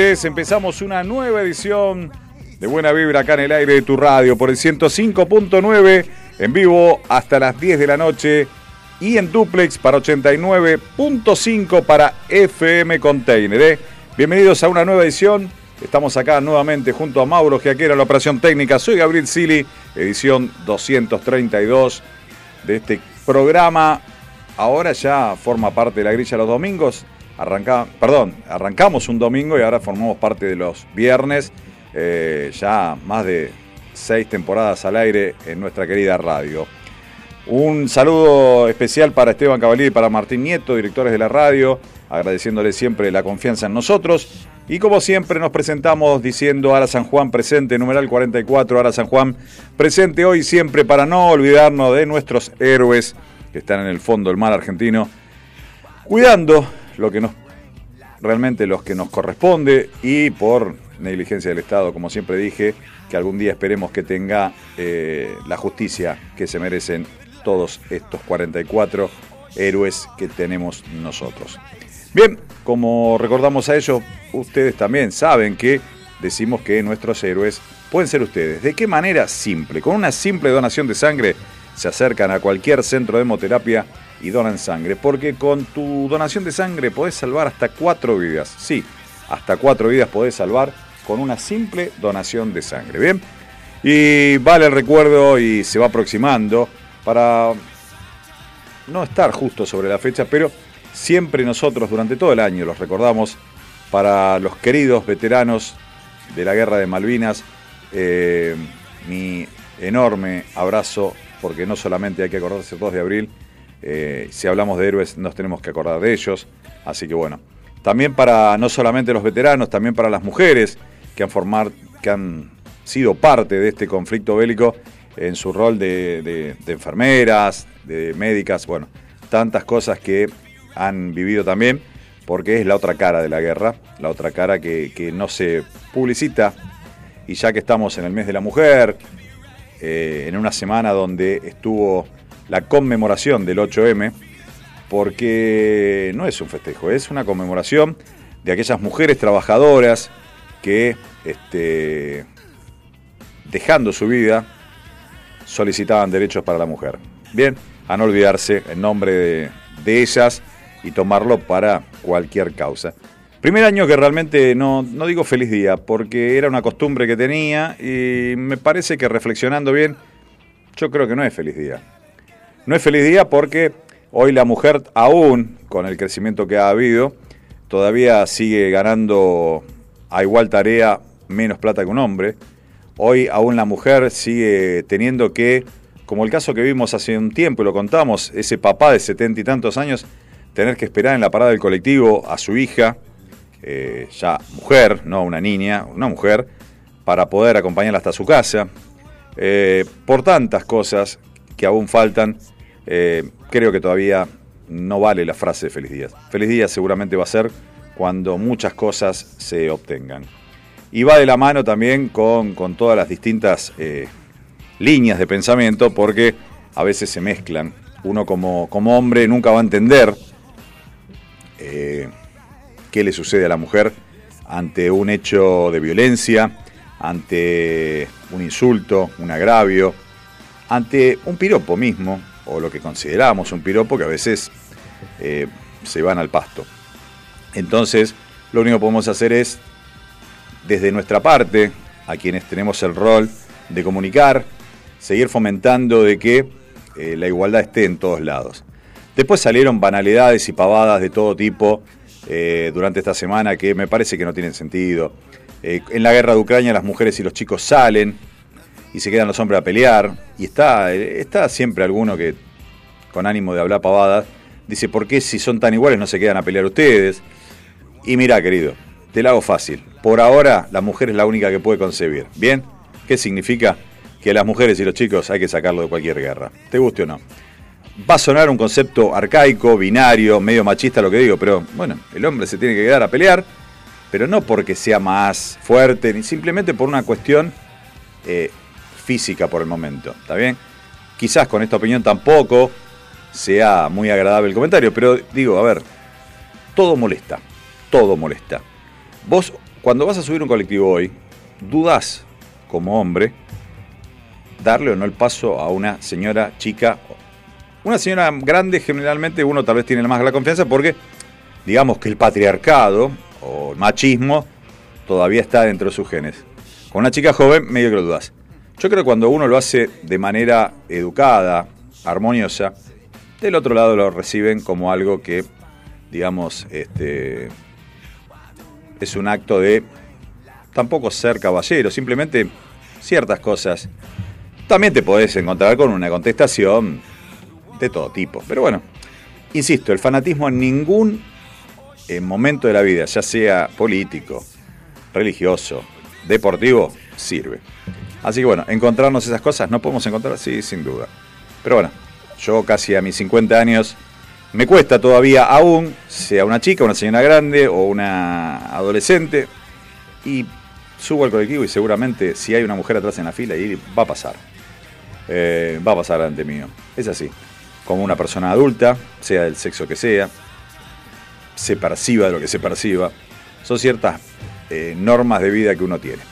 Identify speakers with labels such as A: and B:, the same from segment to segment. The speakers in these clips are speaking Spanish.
A: Empezamos una nueva edición de Buena Vibra acá en el aire de tu radio por el 105.9 en vivo hasta las 10 de la noche y en duplex para 89.5 para FM Container. ¿eh? Bienvenidos a una nueva edición. Estamos acá nuevamente junto a Mauro Giaquera, la operación técnica. Soy Gabriel Sili, edición 232 de este programa. Ahora ya forma parte de la grilla los domingos. Arranca, perdón, arrancamos un domingo y ahora formamos parte de los viernes. Eh, ya más de seis temporadas al aire en nuestra querida radio. Un saludo especial para Esteban Cavalier y para Martín Nieto, directores de la radio, agradeciéndole siempre la confianza en nosotros. Y como siempre nos presentamos diciendo Ara San Juan presente, numeral 44, Ara San Juan presente hoy siempre para no olvidarnos de nuestros héroes que están en el fondo del mar argentino, cuidando lo que nos realmente los que nos corresponde y por negligencia del Estado, como siempre dije, que algún día esperemos que tenga eh, la justicia que se merecen todos estos 44 héroes que tenemos nosotros. Bien, como recordamos a ellos, ustedes también saben que decimos que nuestros héroes pueden ser ustedes. ¿De qué manera? Simple. Con una simple donación de sangre se acercan a cualquier centro de hemoterapia y donan sangre. Porque con tu donación de sangre podés salvar hasta cuatro vidas. Sí, hasta cuatro vidas podés salvar con una simple donación de sangre. Bien. Y vale el recuerdo y se va aproximando para no estar justo sobre la fecha, pero siempre nosotros durante todo el año los recordamos para los queridos veteranos de la guerra de Malvinas. eh, mi enorme abrazo, porque no solamente hay que acordarse el 2 de abril, eh, si hablamos de héroes nos tenemos que acordar de ellos. Así que bueno, también para no solamente los veteranos, también para las mujeres que han, formar, que han sido parte de este conflicto bélico en su rol de, enfermeras, de médicas, bueno, tantas cosas que han vivido también, porque es la otra cara de la guerra, la otra cara que, que no se publicita. Y ya que estamos en el mes de la mujer, eh, en una semana donde estuvo la conmemoración del 8M, porque no es un festejo, es una conmemoración de aquellas mujeres trabajadoras que, este, dejando su vida, solicitaban derechos para la mujer. Bien, a no olvidarse en nombre de, de ellas y tomarlo para cualquier causa. Primer año que realmente no, no digo feliz día, porque era una costumbre que tenía y me parece que reflexionando bien, yo creo que no es feliz día. No es feliz día porque hoy la mujer, aún con el crecimiento que ha habido, todavía sigue ganando a igual tarea menos plata que un hombre. Hoy aún la mujer sigue teniendo que como el caso que vimos hace un tiempo y lo contamos, ese papá de setenta y tantos años, tener que esperar en la parada del colectivo a su hija, eh, ya mujer, no una niña, una mujer, para poder acompañarla hasta su casa, eh, por tantas cosas que aún faltan, eh, creo que todavía no vale la frase de feliz días. Feliz días seguramente va a ser cuando muchas cosas se obtengan. Y va de la mano también con, todas las distintas eh, líneas de pensamiento porque a veces se mezclan. Uno como, como hombre nunca va a entender eh, qué le sucede a la mujer ante un hecho de violencia, ante un insulto, un agravio, ante un piropo mismo, o lo que consideramos un piropo que a veces eh, se van al pasto. Entonces, lo único que podemos hacer es, desde nuestra parte, a quienes tenemos el rol de comunicar, seguir fomentando de que eh, la igualdad esté en todos lados. Después salieron banalidades y pavadas de todo tipo eh, durante esta semana que me parece que no tienen sentido. En la guerra de Ucrania las mujeres y los chicos salen y se quedan los hombres a pelear. Y está, está siempre alguno que, con ánimo de hablar pavadas, dice, ¿por qué si son tan iguales no se quedan a pelear ustedes? Y mira, querido, te la hago fácil. Por ahora, la mujer es la única que puede concebir. ¿Bien? ¿Qué significa? Que las mujeres y los chicos hay que sacarlo de cualquier guerra. ¿Te guste o no? Va a sonar un concepto arcaico, binario, medio machista lo que digo, pero bueno, el hombre se tiene que quedar a pelear, pero no porque sea más fuerte, ni simplemente por una cuestión eh, física por el momento. ¿Está bien? Quizás con esta opinión tampoco sea muy agradable el comentario, pero digo, a ver, todo molesta todo molesta. Vos, cuando vas a subir un colectivo hoy, dudás como hombre darle o no el paso a una señora chica. Una señora grande generalmente uno tal vez tiene más la confianza porque digamos que el patriarcado o el machismo todavía está dentro de sus genes. Con una chica joven medio que lo dudas. Yo creo que cuando uno lo hace de manera educada, armoniosa, del otro lado lo reciben como algo que, digamos, este, es un acto de tampoco ser caballero, simplemente ciertas cosas. También te podés encontrar con una contestación de todo tipo. Pero bueno, insisto, el fanatismo en ningún eh, momento de la vida, ya sea político, religioso, deportivo, sirve. Así que bueno, encontrarnos esas cosas, ¿no podemos encontrar? Sí, sin duda. Pero bueno, yo casi a mis 50 años me cuesta todavía aún, sea una chica, una señora grande o una adolescente, y subo al colectivo y seguramente si hay una mujer atrás en la fila, y va a pasar. Eh, va a pasar ante mío. Es así. Como una persona adulta, sea del sexo que sea, se perciba de lo que se perciba. Son ciertas eh, normas de vida que uno tiene.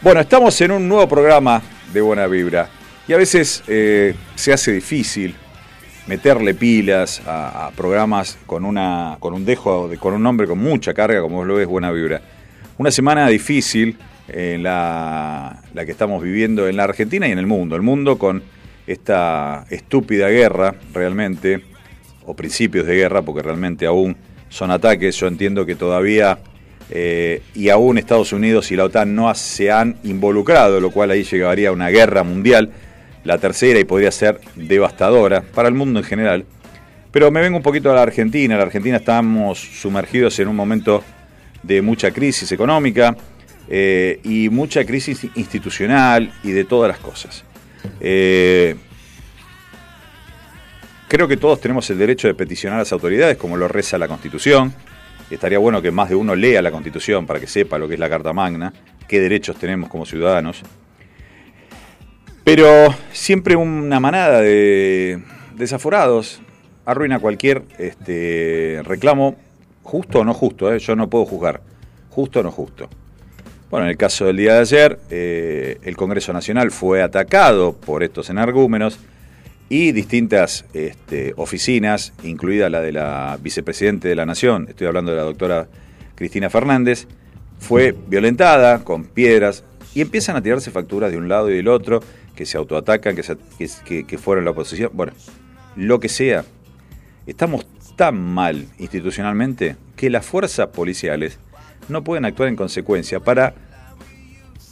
A: Bueno, estamos en un nuevo programa de Buena Vibra y a veces eh, se hace difícil meterle pilas a, programas con, una, con un dejo, con un nombre con mucha carga, como lo ves, buena vibra. Una semana difícil en la, la que estamos viviendo en la Argentina y en el mundo. El mundo con esta estúpida guerra, realmente, o principios de guerra, porque realmente aún son ataques. Yo entiendo que todavía, eh, y aún Estados Unidos y la OTAN no se han involucrado, lo cual ahí llegaría a una guerra mundial la tercera y podría ser devastadora para el mundo en general. Pero me vengo un poquito a la Argentina. En la Argentina estamos sumergidos en un momento de mucha crisis económica eh, y mucha crisis institucional y de todas las cosas. Eh, creo que todos tenemos el derecho de peticionar a las autoridades, como lo reza la Constitución. Estaría bueno que más de uno lea la Constitución para que sepa lo que es la Carta Magna, qué derechos tenemos como ciudadanos. Pero siempre una manada de desaforados arruina cualquier este, reclamo, justo o no justo, ¿eh? yo no puedo juzgar, justo o no justo. Bueno, en el caso del día de ayer, eh, el Congreso Nacional fue atacado por estos energúmenos y distintas este, oficinas, incluida la de la vicepresidente de la Nación, estoy hablando de la doctora Cristina Fernández, fue violentada con piedras y empiezan a tirarse facturas de un lado y del otro que se autoatacan, que, que, fueron la oposición, bueno, lo que sea, estamos tan mal institucionalmente que las fuerzas policiales no pueden actuar en consecuencia para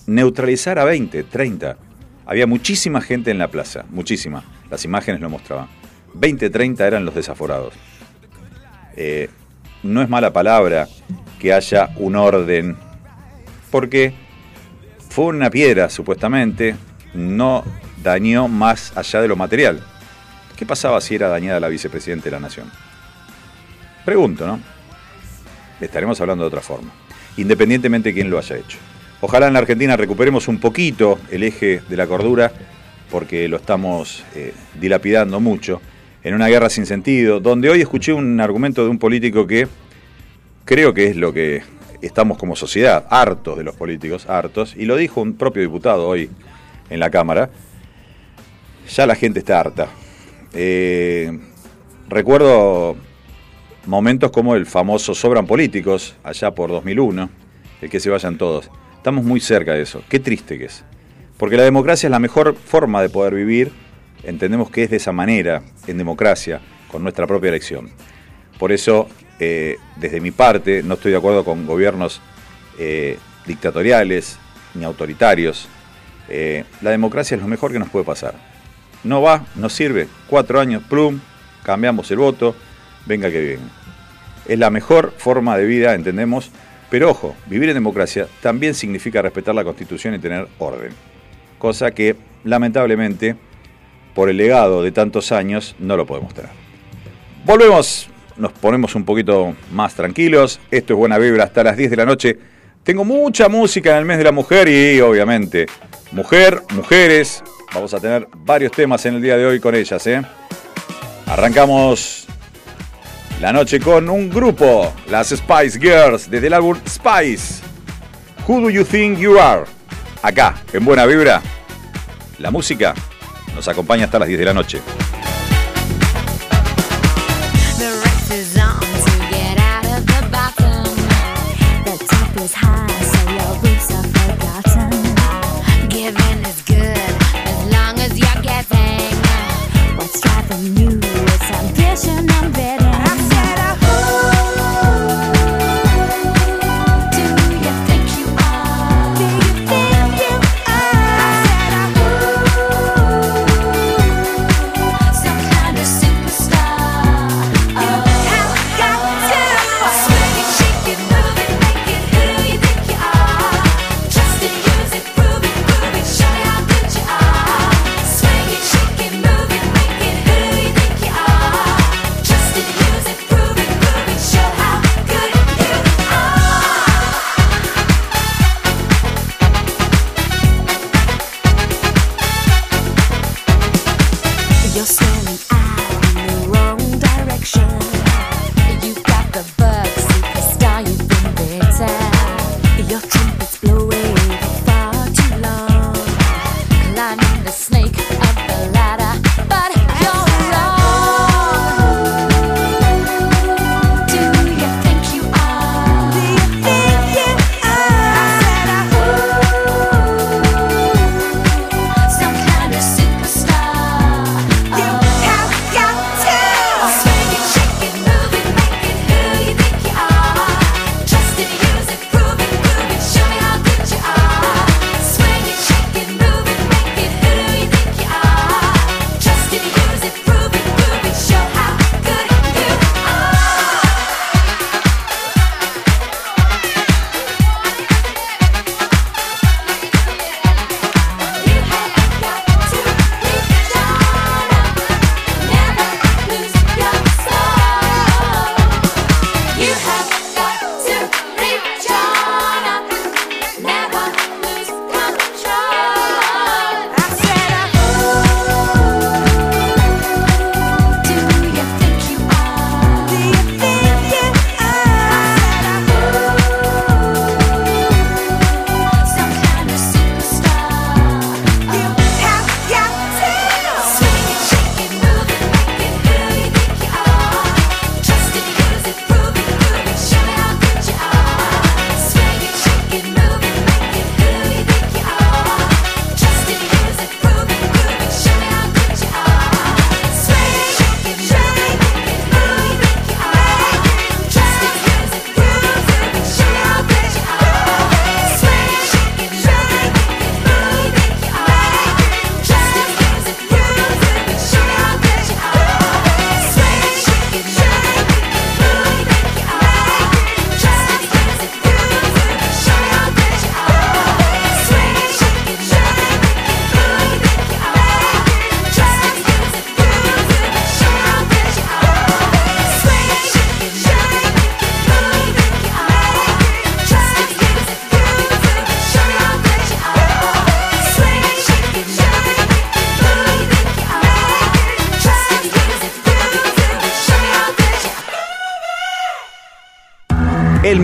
A: neutralizar a 20, 30. Había muchísima gente en la plaza, muchísima. Las imágenes lo mostraban. 20, 30 eran los desaforados. Eh, no es mala palabra que haya un orden, porque fue una piedra, supuestamente, no dañó más allá de lo material. ¿Qué pasaba si era dañada la vicepresidenta de la Nación? Pregunto, ¿no? Estaremos hablando de otra forma, independientemente de quién lo haya hecho. Ojalá en la Argentina recuperemos un poquito el eje de la cordura, porque lo estamos eh, dilapidando mucho en una guerra sin sentido, donde hoy escuché un argumento de un político que creo que es lo que estamos como sociedad, hartos de los políticos, hartos, y lo dijo un propio diputado hoy en la Cámara, ya la gente está harta. Eh, recuerdo momentos como el famoso Sobran Políticos, allá por 2001, el que se vayan todos. Estamos muy cerca de eso. Qué triste que es. Porque la democracia es la mejor forma de poder vivir. Entendemos que es de esa manera, en democracia, con nuestra propia elección. Por eso, eh, desde mi parte, no estoy de acuerdo con gobiernos eh, dictatoriales ni autoritarios. Eh, la democracia es lo mejor que nos puede pasar. No va, no sirve. Cuatro años, plum, cambiamos el voto, venga que bien. Es la mejor forma de vida, entendemos, pero ojo, vivir en democracia también significa respetar la Constitución y tener orden. Cosa que, lamentablemente, por el legado de tantos años, no lo podemos tener. Volvemos, nos ponemos un poquito más tranquilos. Esto es Buena Vibra hasta las 10 de la noche. Tengo mucha música en el mes de la mujer y, obviamente, mujer, mujeres. Vamos a tener varios temas en el día de hoy con ellas. ¿eh? Arrancamos la noche con un grupo, las Spice Girls, desde el álbum Spice. Who do you think you are? Acá, en Buena Vibra. La música nos acompaña hasta las 10 de la noche.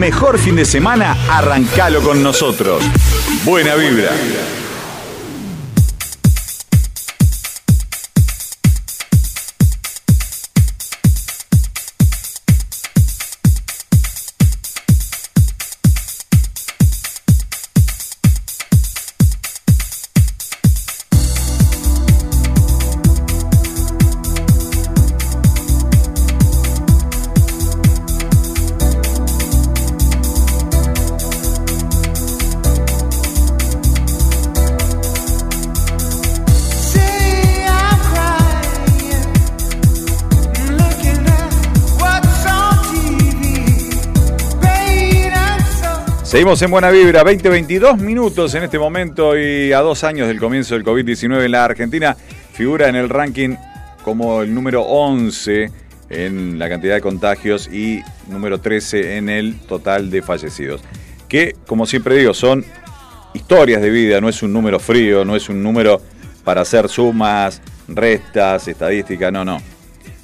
A: Mejor fin de semana, arrancalo con nosotros. Buena vibra. En Buena Vibra, 20, 22 minutos en este momento y a dos años del comienzo del COVID-19 en la Argentina, figura en el ranking como el número 11 en la cantidad de contagios y número 13 en el total de fallecidos. Que, como siempre digo, son historias de vida, no es un número frío, no es un número para hacer sumas, restas, estadísticas, no, no.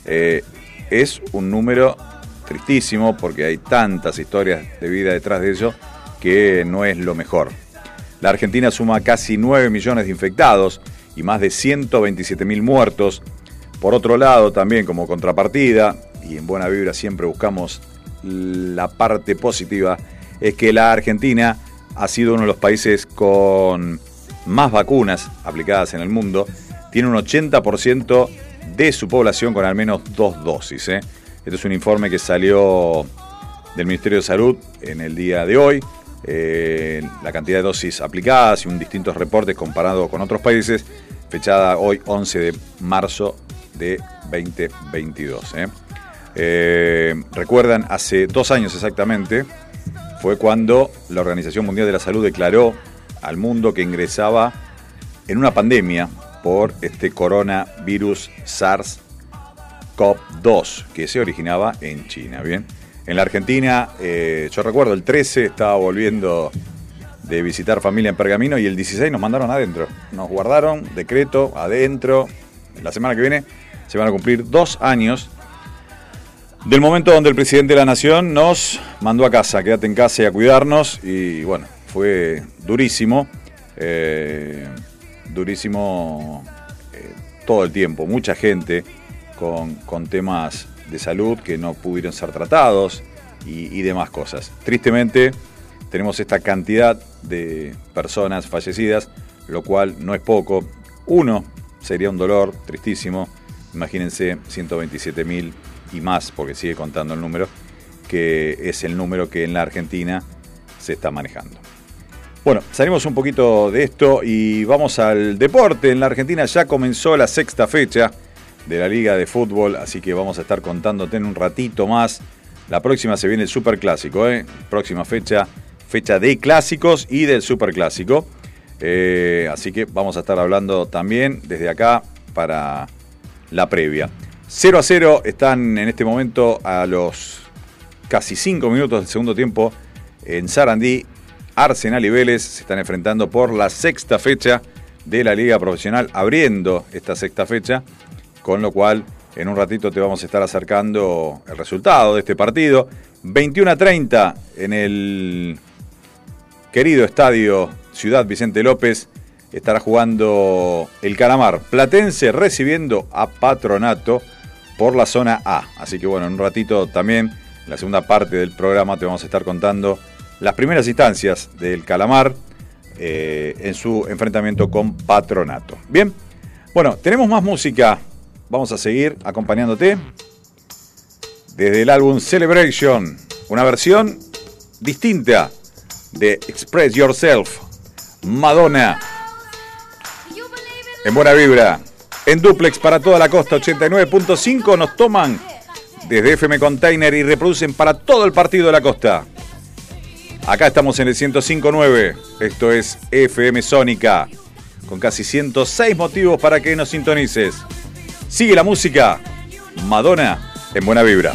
A: Eh, es un número tristísimo porque hay tantas historias de vida detrás de eso que no es lo mejor. La Argentina suma casi 9 millones de infectados y más de 127 mil muertos. Por otro lado, también como contrapartida, y en Buena Vibra siempre buscamos la parte positiva, es que la Argentina ha sido uno de los países con más vacunas aplicadas en el mundo. Tiene un 80% de su población con al menos dos dosis. ¿eh? Este es un informe que salió del Ministerio de Salud en el día de hoy. Eh, la cantidad de dosis aplicadas y un distintos reportes comparado con otros países, fechada hoy 11 de marzo de 2022. ¿eh? Eh, recuerdan, hace dos años exactamente, fue cuando la Organización Mundial de la Salud declaró al mundo que ingresaba en una pandemia por este coronavirus SARS-CoV-2 que se originaba en China. Bien, en la Argentina, eh, yo recuerdo el 13 estaba volviendo de visitar familia en Pergamino y el 16 nos mandaron adentro. Nos guardaron decreto adentro. La semana que viene se van a cumplir dos años del momento donde el presidente de la nación nos mandó a casa, quédate en casa y a cuidarnos. Y bueno, fue durísimo, eh, durísimo eh, todo el tiempo. Mucha gente con, con temas de salud que no pudieron ser tratados y, demás cosas. Tristemente tenemos esta cantidad de personas fallecidas, lo cual no es poco. Uno sería un dolor tristísimo. Imagínense 127 mil y más, porque sigue contando el número, que es el número que en la Argentina se está manejando. Bueno, salimos un poquito de esto y vamos al deporte. En la Argentina ya comenzó la sexta fecha de la Liga de Fútbol, así que vamos a estar contándote en un ratito más. La próxima se viene el Superclásico, ¿eh? Próxima fecha, fecha de clásicos y del Superclásico. Eh, así que vamos a estar hablando también desde acá para la previa. 0 a 0 están en este momento a los casi 5 minutos del segundo tiempo en Sarandí. Arsenal y Vélez se están enfrentando por la sexta fecha de la Liga Profesional, abriendo esta sexta fecha, con lo cual en un ratito te vamos a estar acercando el resultado de este partido. 21 a 30 en el querido estadio Ciudad Vicente López estará jugando el Calamar Platense recibiendo a Patronato por la zona A. Así que bueno, en un ratito también, en la segunda parte del programa, te vamos a estar contando las primeras instancias del Calamar eh, en su enfrentamiento con Patronato. Bien, bueno, tenemos más música. Vamos a seguir acompañándote desde el álbum Celebration, una versión distinta de Express Yourself, Madonna, en buena vibra, en duplex para toda la costa 89.5 nos toman desde FM Container y reproducen para todo el partido de la costa. Acá estamos en el 105.9, esto es FM Sónica, con casi 106 motivos para que nos sintonices. Sigue la música, Madonna en buena vibra.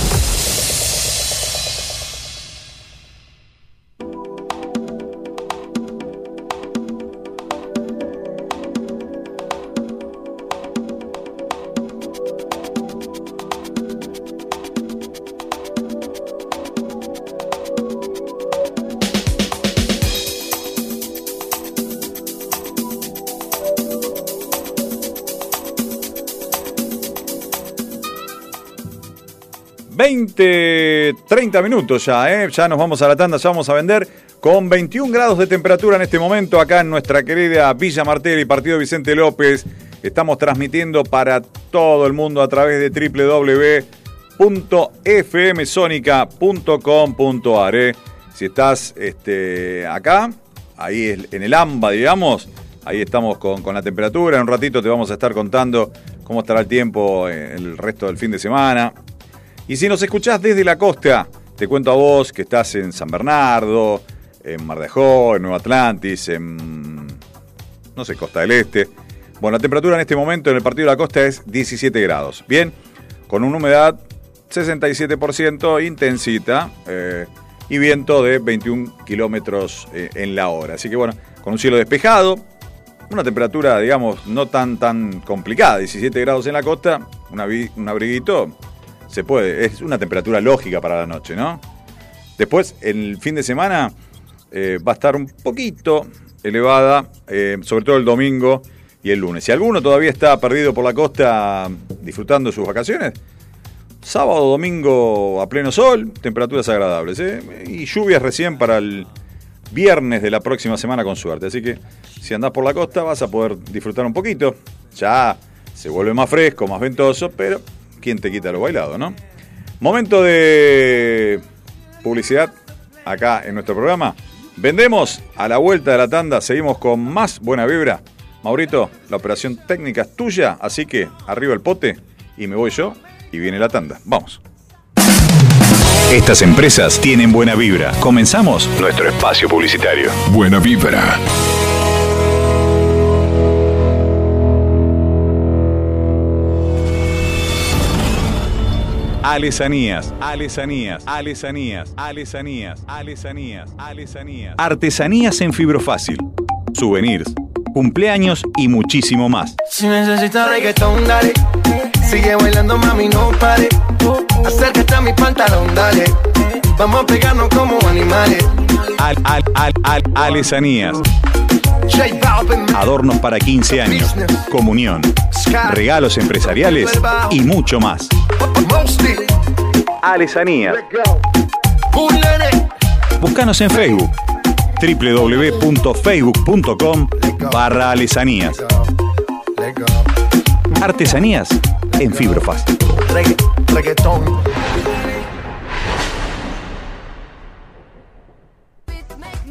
A: Veinte, 30 minutos ya, ¿eh? ya nos vamos a la tanda, ya vamos a vender con 21 grados de temperatura en este momento acá en nuestra querida Villa Martelli, Partido Vicente López. Estamos transmitiendo para todo el mundo a través de www.fmsonica.com.ar. ¿eh? Si estás este, acá, ahí en el AMBA, digamos, ahí estamos con, con la temperatura. En un ratito te vamos a estar contando cómo estará el tiempo eh, el resto del fin de semana. Y si nos escuchás desde la costa, te cuento a vos que estás en San Bernardo, en Mar de Ajó, en Nueva Atlantis, en. no sé, Costa del Este. Bueno, la temperatura en este momento en el partido de la costa es 17 grados. Bien, con una humedad 67%, intensita, eh, y viento de 21 kilómetros eh, en la hora. Así que bueno, con un cielo despejado, una temperatura, digamos, no tan, tan complicada, 17 grados en la costa, un abriguito, se puede, es una temperatura lógica para la noche, ¿no? Después, el fin de semana eh, va a estar un poquito elevada, eh, sobre todo el domingo y el lunes. Si alguno todavía está perdido por la costa disfrutando sus vacaciones, sábado, domingo a pleno sol, temperaturas agradables, ¿eh? y lluvias recién para el viernes de la próxima semana con suerte. Así que si andás por la costa vas a poder disfrutar un poquito. Ya se vuelve más fresco, más ventoso, pero ¿quién te quita lo bailado, no? Momento de publicidad acá en nuestro programa. Vendemos a la vuelta de la tanda, seguimos con más buena vibra. Maurito, la operación técnica es tuya, así que arriba el pote y me voy yo y viene la tanda. Vamos. Estas empresas tienen buena vibra. Comenzamos nuestro espacio publicitario.
B: Buena vibra.
A: Alesanías, alesanías, alesanías, alesanías, alesanías, alesanías. Artesanías en fibrofácil. Souvenirs, cumpleaños y muchísimo más.
C: Si necesitas reggaetón, dale. Sigue bailando, mami, no pare. Acércate a mi pantalón, dale. Vamos a pegarnos como animales.
A: Al, al, al, al, alesanías. Adornos para 15 años, comunión, regalos empresariales y mucho más.
C: Nene.
A: Búscanos en Facebook www.facebook.com barra alesanías. Artesanías en fibrofácil.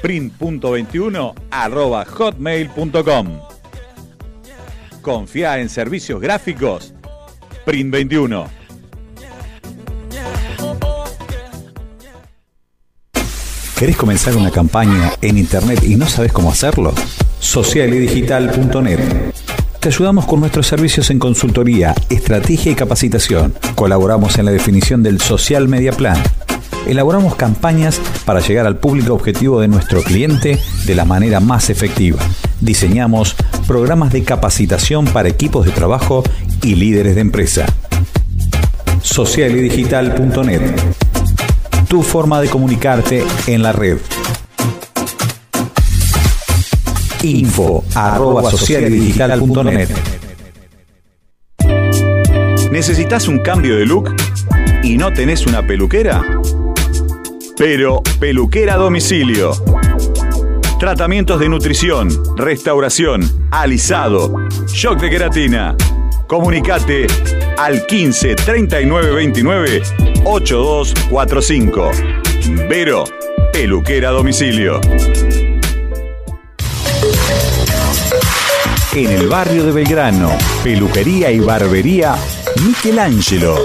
A: print.21 arroba hotmail.com. Confía en servicios gráficos Print 21. ¿Querés comenzar una campaña en internet y no sabes cómo hacerlo? Socialidigital.net. Te ayudamos con nuestros servicios en consultoría, estrategia y capacitación. Colaboramos en la definición del Social Media Plan. Elaboramos campañas para llegar al público objetivo de nuestro cliente de la manera más efectiva. Diseñamos programas de capacitación para equipos de trabajo y líderes de empresa. Socialidigital.net. Tu forma de comunicarte en la red. Info arroba. ¿Necesitas un cambio de look y no tenés una peluquera? Pero peluquera domicilio. Tratamientos de nutrición, restauración, alisado, shock de queratina. Comunicate al 15 39 29 8245. Vero, peluquera domicilio. En el barrio de Belgrano, peluquería y barbería Michelangelo.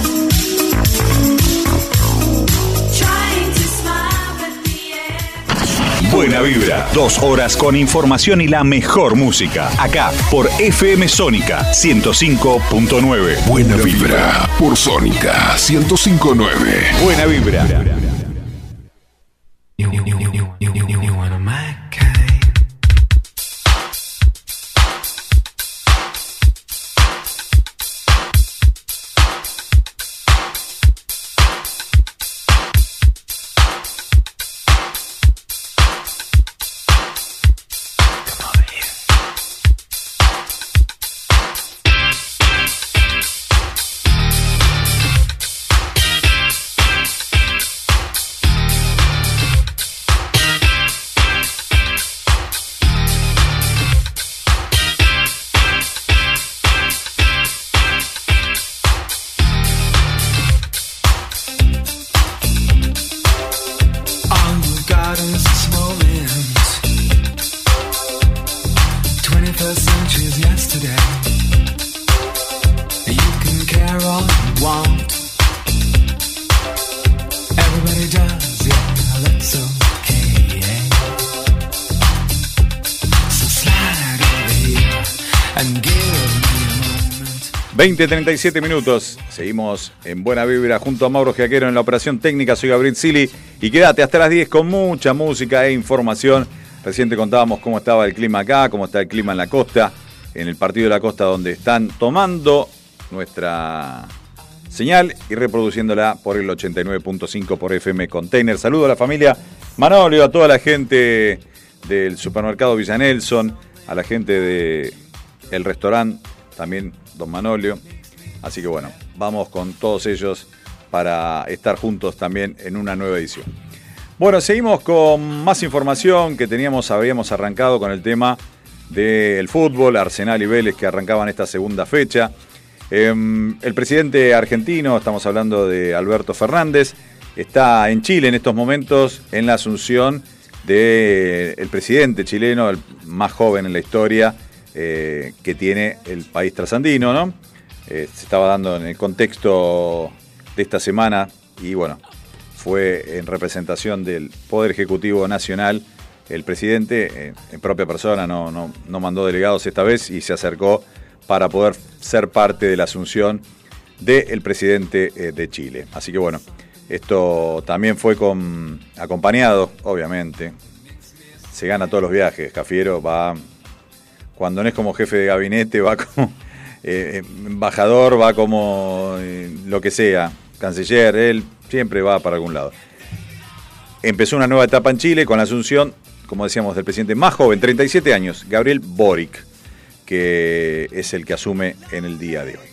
A: Buena vibra, dos horas con información y la mejor música. Acá por FM Sónica 105.9.
B: Buena vibra por Sónica 1059.
A: Buena vibra. 20-37 minutos. Seguimos en Buena Vibra junto a Mauro Giaquero en la operación técnica. Soy Gabriel Sili. Y quédate hasta las 10 con mucha música e información. Recién te contábamos cómo estaba el clima acá, cómo está el clima en la costa, en el partido de la costa donde están tomando nuestra señal y reproduciéndola por el 89.5 por FM Container. Saludo a la familia Manolio, a toda la gente del supermercado Villa Nelson, a la gente del el restaurante, también Don Manolio. Así que bueno, vamos con todos ellos para estar juntos también en una nueva edición. Bueno, seguimos con más información que teníamos, habíamos arrancado con el tema del fútbol, Arsenal y Vélez que arrancaban esta segunda fecha. Em, el presidente argentino, estamos hablando de Alberto Fernández, está en Chile en estos momentos en la asunción del presidente chileno, el más joven en la historia eh, que tiene el país trasandino, ¿no? Eh, se estaba dando en el contexto de esta semana y bueno, fue en representación del Poder Ejecutivo Nacional. El presidente, en propia persona, no, no, no mandó delegados esta vez y se acercó para poder ser parte de la asunción del presidente eh, de Chile. Así que bueno, esto también fue acompañado, obviamente. Se gana todos los viajes. Cafiero va, cuando no es como jefe de gabinete, va como eh, embajador, va como eh, lo que sea, canciller, él siempre va para algún lado. Empezó una nueva etapa en Chile con la asunción, como decíamos, del presidente más joven, 37 años, Gabriel Boric, que es el que asume en el día de hoy.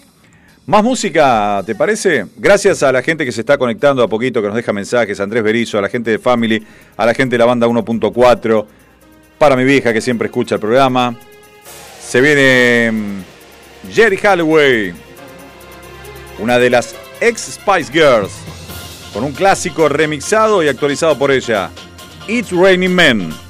A: Más música, ¿te parece? Gracias a la gente que se está conectando a poquito, que nos deja mensajes, a Andrés Berizo, a la gente de Family, a la gente de la banda 1.4, para mi vieja que siempre escucha el programa. Se viene mm, Jerry Halloway, una de las ex Spice Girls, con un clásico remixado y actualizado por ella, It's Raining Men.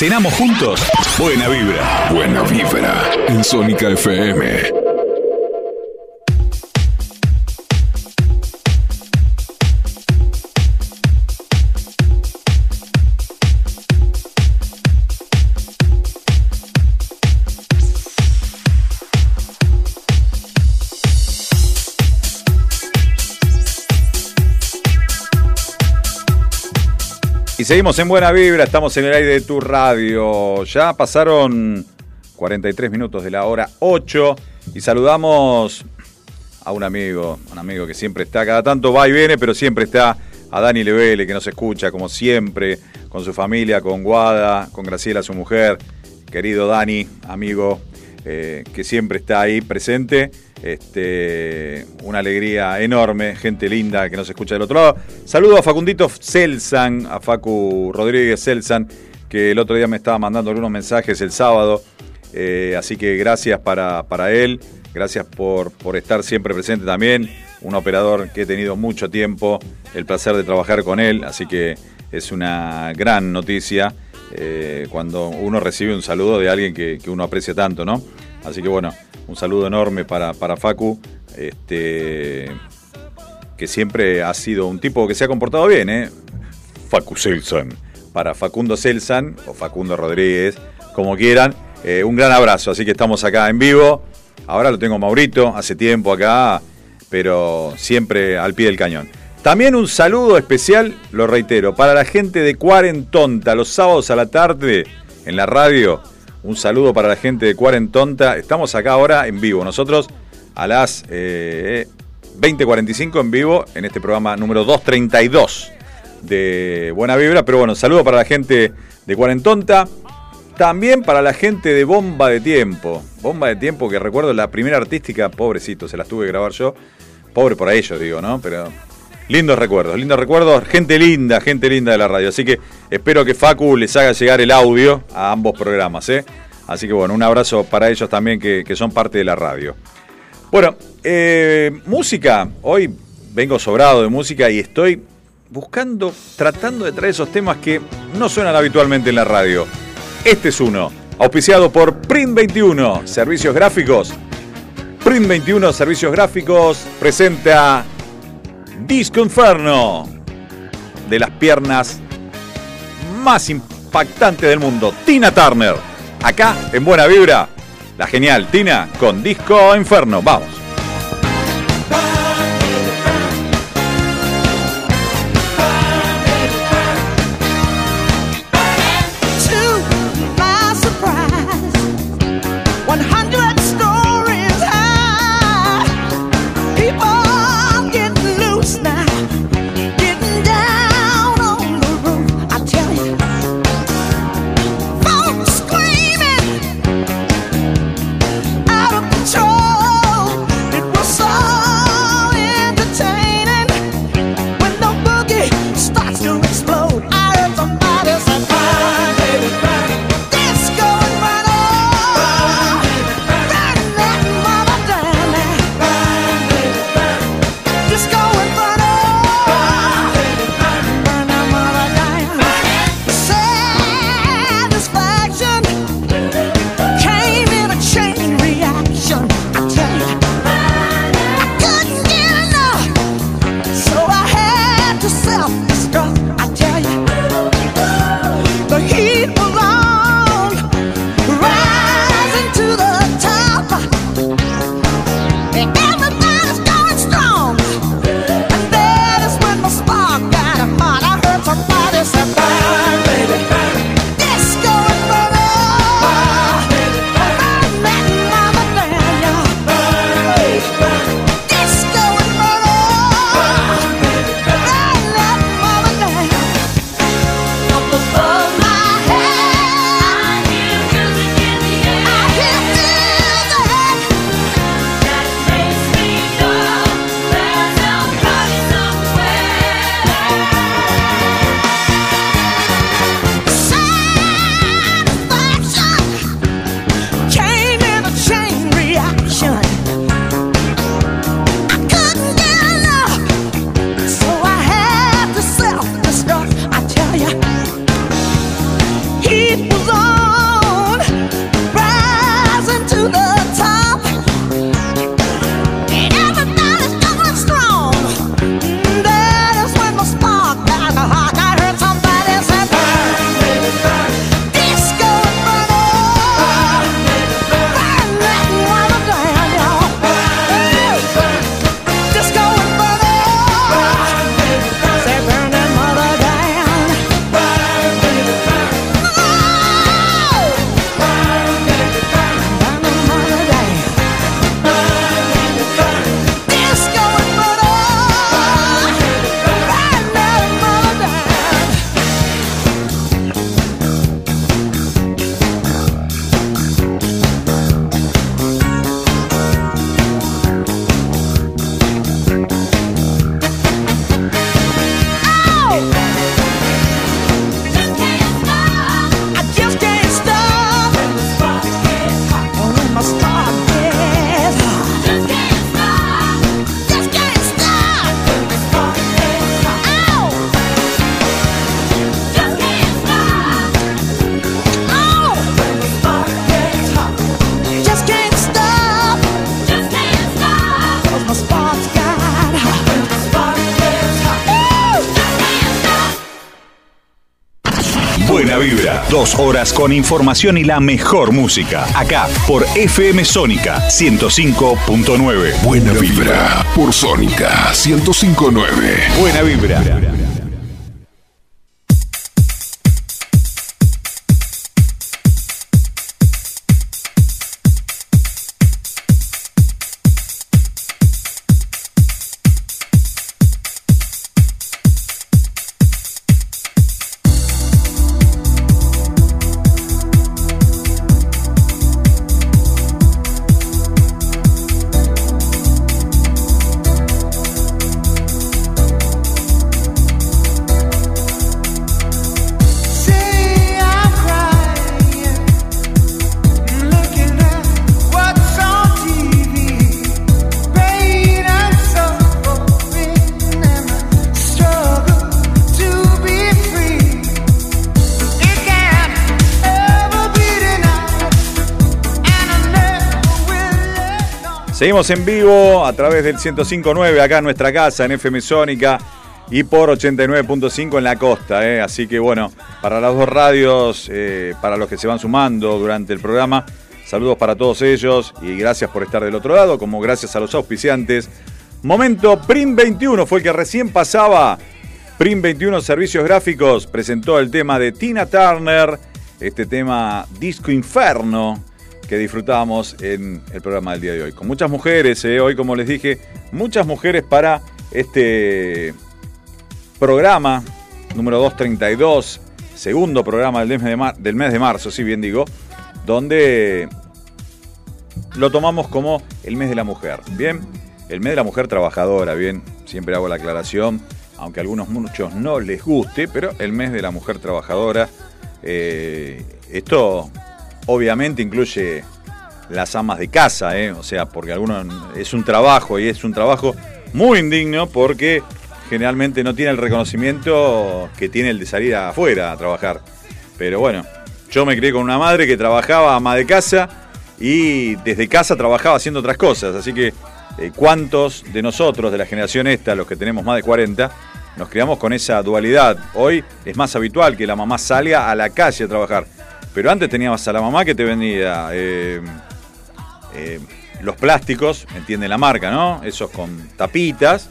B: Cenamos juntos. Buena vibra. Buena vibra. En Sónica FM.
A: Seguimos en buena vibra, estamos en el aire de tu radio. Ya pasaron 43 minutos de la hora 8 y saludamos a un amigo, un amigo que siempre está, cada tanto va y viene, pero siempre está, a Dani Levele, que nos escucha como siempre, con su familia, con Guada, con Graciela, su mujer. Querido Dani, amigo, eh, que siempre está ahí presente. Este, una alegría enorme, gente linda que nos escucha del otro lado. Saludo a Facundito Celsan, a Facu Rodríguez Celsan, que el otro día me estaba mandando algunos mensajes el sábado. Eh, así que gracias para, para él, gracias por, por estar siempre presente también. Un operador que he tenido mucho tiempo, el placer de trabajar con él, así que es una gran noticia eh, cuando uno recibe un saludo de alguien que, uno aprecia tanto, ¿no? Así que bueno, un saludo enorme para, para Facu, este, que siempre ha sido un tipo que se ha comportado bien, ¿eh? Facu Selsan. Para Facundo Selsan o Facundo Rodríguez, como quieran, eh, un gran abrazo. Así que estamos acá en vivo. Ahora lo tengo Maurito, hace tiempo acá, pero siempre al pie del cañón. También un saludo especial, lo reitero, para la gente de Cuarentonta, los sábados a la tarde en la radio. Un saludo para la gente de Cuarentonta. Estamos acá ahora en vivo. Nosotros a las eh, 20.45 en vivo en este programa número 232 de Buena Vibra. Pero bueno, saludo para la gente de Cuarentonta. También para la gente de Bomba de Tiempo. Bomba de Tiempo, que recuerdo la primera artística, pobrecito, se las tuve que grabar yo. Pobre por ellos, digo, ¿no? Pero lindos recuerdos, lindos recuerdos. Gente linda, gente linda de la radio. Así que espero que Facu les haga llegar el audio a ambos programas, ¿eh? Así que bueno, un abrazo para ellos también que, que son parte de la radio. Bueno, eh, música. Hoy vengo sobrado de música y estoy buscando, tratando de traer esos temas que no suenan habitualmente en la radio. Este es uno, auspiciado por Print 21, servicios gráficos. Print 21, servicios gráficos, presenta Disco Inferno, de las piernas más impactantes del mundo, Tina Turner. Acá, en Buena Vibra, la genial Tina con Disco Inferno. Vamos.
B: Vibra. Dos horas con información y la mejor música. Acá por FM Sónica 105.9.
D: Buena vibra por Sónica 1059.
A: Buena vibra. Seguimos en vivo a través del 105.9 acá en nuestra casa en FM Sónica y por 89.5 en la costa. ¿eh? Así que bueno, para las dos radios, eh, para los que se van sumando durante el programa, saludos para todos ellos y gracias por estar del otro lado, como gracias a los auspiciantes. Momento Prim 21 fue el que recién pasaba. Prim 21 Servicios Gráficos presentó el tema de Tina Turner, este tema Disco Inferno que disfrutábamos en el programa del día de hoy. Con muchas mujeres, eh, hoy como les dije, muchas mujeres para este programa número 232, segundo programa del mes de, mar- del mes de marzo, si bien digo, donde lo tomamos como el mes de la mujer, ¿bien? El mes de la mujer trabajadora, ¿bien? Siempre hago la aclaración, aunque a algunos muchos no les guste, pero el mes de la mujer trabajadora, eh, esto obviamente incluye las amas de casa, ¿eh? o sea, porque algunos es un trabajo y es un trabajo muy indigno porque generalmente no tiene el reconocimiento que tiene el de salir afuera a trabajar. Pero bueno, yo me crié con una madre que trabajaba ama de casa y desde casa trabajaba haciendo otras cosas, así que eh, cuántos de nosotros de la generación esta, los que tenemos más de 40, nos criamos con esa dualidad. Hoy es más habitual que la mamá salga a la calle a trabajar, pero antes teníamos a la mamá que te vendía eh, eh, los plásticos, entienden la marca, ¿no? Esos con tapitas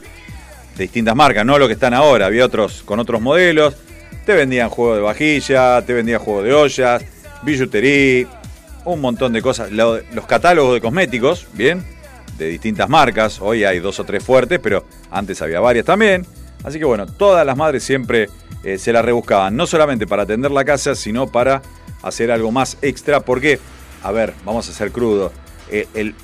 A: de distintas marcas, no lo que están ahora, había otros con otros modelos. Te vendían juegos de vajilla, te vendían juegos de ollas, billutería, un montón de cosas. Lo- los catálogos de cosméticos, bien, de distintas marcas. Hoy hay dos o tres fuertes, pero antes había varias también. Así que bueno, todas las madres siempre eh, se la rebuscaban, no solamente para atender la casa, sino para hacer algo más extra. Porque, a ver, vamos a ser crudo. eh, el,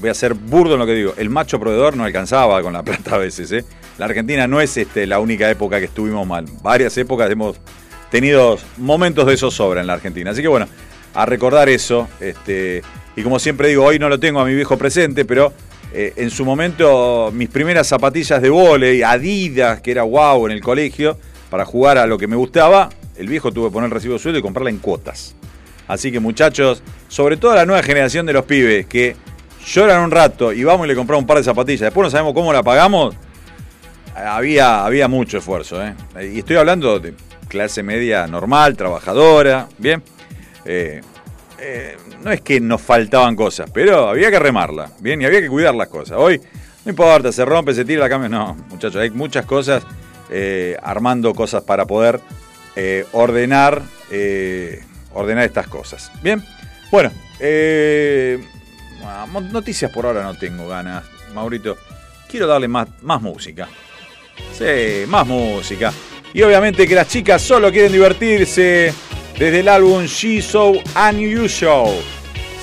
A: voy a ser burdo en lo que digo. El macho proveedor no alcanzaba con la plata a veces. ¿eh? La Argentina no es este, la única época que estuvimos mal. Varias épocas hemos tenido momentos de zozobra en la Argentina. Así que bueno, a recordar eso. Este, y como siempre digo, hoy no lo tengo a mi viejo presente, pero eh, en su momento mis primeras zapatillas de volei, Adidas, que era guau en el colegio, para jugar a lo que me gustaba, el viejo tuvo que poner el recibo de sueldo y comprarla en cuotas. Así que muchachos, sobre todo la nueva generación de los pibes que lloran un rato y vamos y le compramos un par de zapatillas, después no sabemos cómo la pagamos, había, había mucho esfuerzo. ¿eh? Y estoy hablando de clase media normal, trabajadora, ¿bien? Eh, eh, no es que nos faltaban cosas, pero había que remarla, ¿bien? Y había que cuidar las cosas. Hoy, no importa, se rompe, se tira la cambio. No, muchachos, hay muchas cosas, eh, armando cosas para poder eh, ordenar, eh, ordenar estas cosas. Bien, bueno, eh, bueno, noticias por ahora no tengo ganas, Maurito. Quiero darle más, más música. Sí, más música. Y obviamente que las chicas solo quieren divertirse desde el álbum She's So Unusual.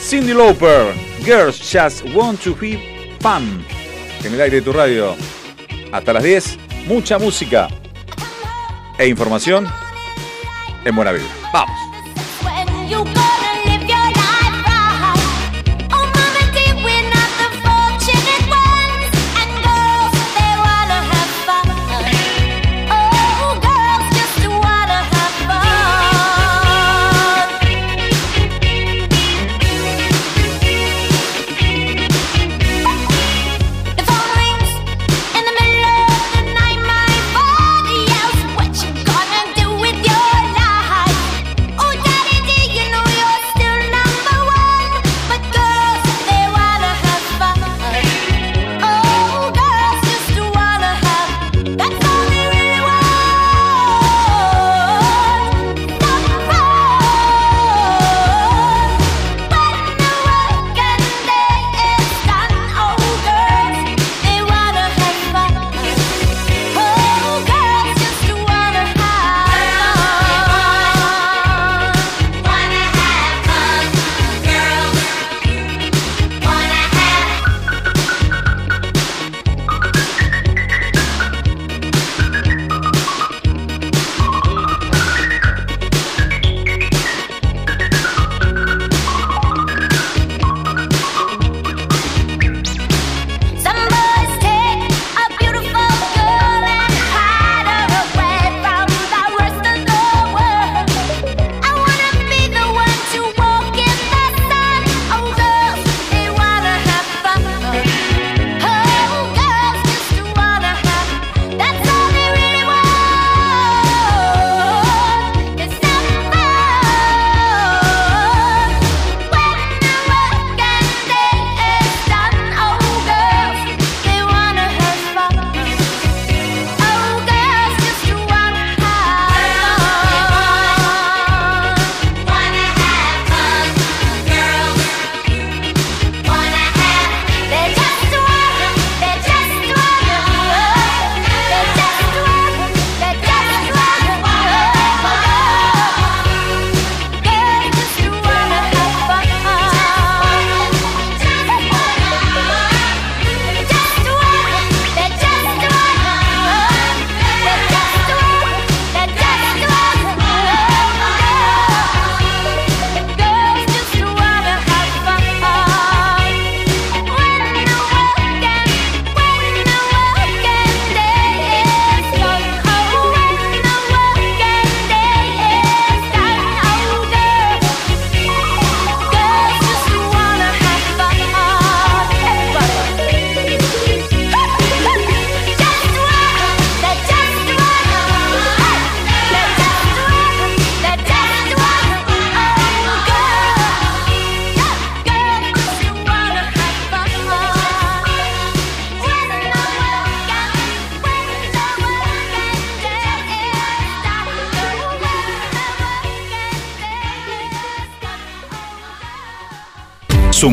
A: Cindy Lauper, Girls Just Want to Be Fun. En el aire de tu radio. Hasta las 10, mucha música e información en Buena Vibra. Vamos.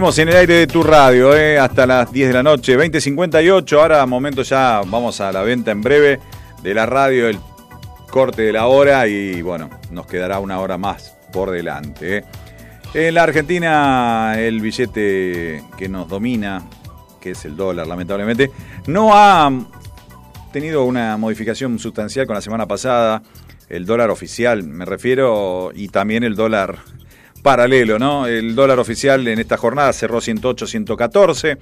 A: En el aire de tu radio, eh, hasta las 10 de la noche, 20.58. Ahora, momento ya, vamos a la venta en breve de la radio, el corte de la hora y bueno, nos quedará una hora más por delante. eh. En la Argentina, el billete que nos domina, que es el dólar, lamentablemente, no ha tenido una modificación sustancial con la semana pasada. El dólar oficial, me refiero, y también el dólar paralelo, ¿no? El dólar oficial en esta jornada cerró 108, 114,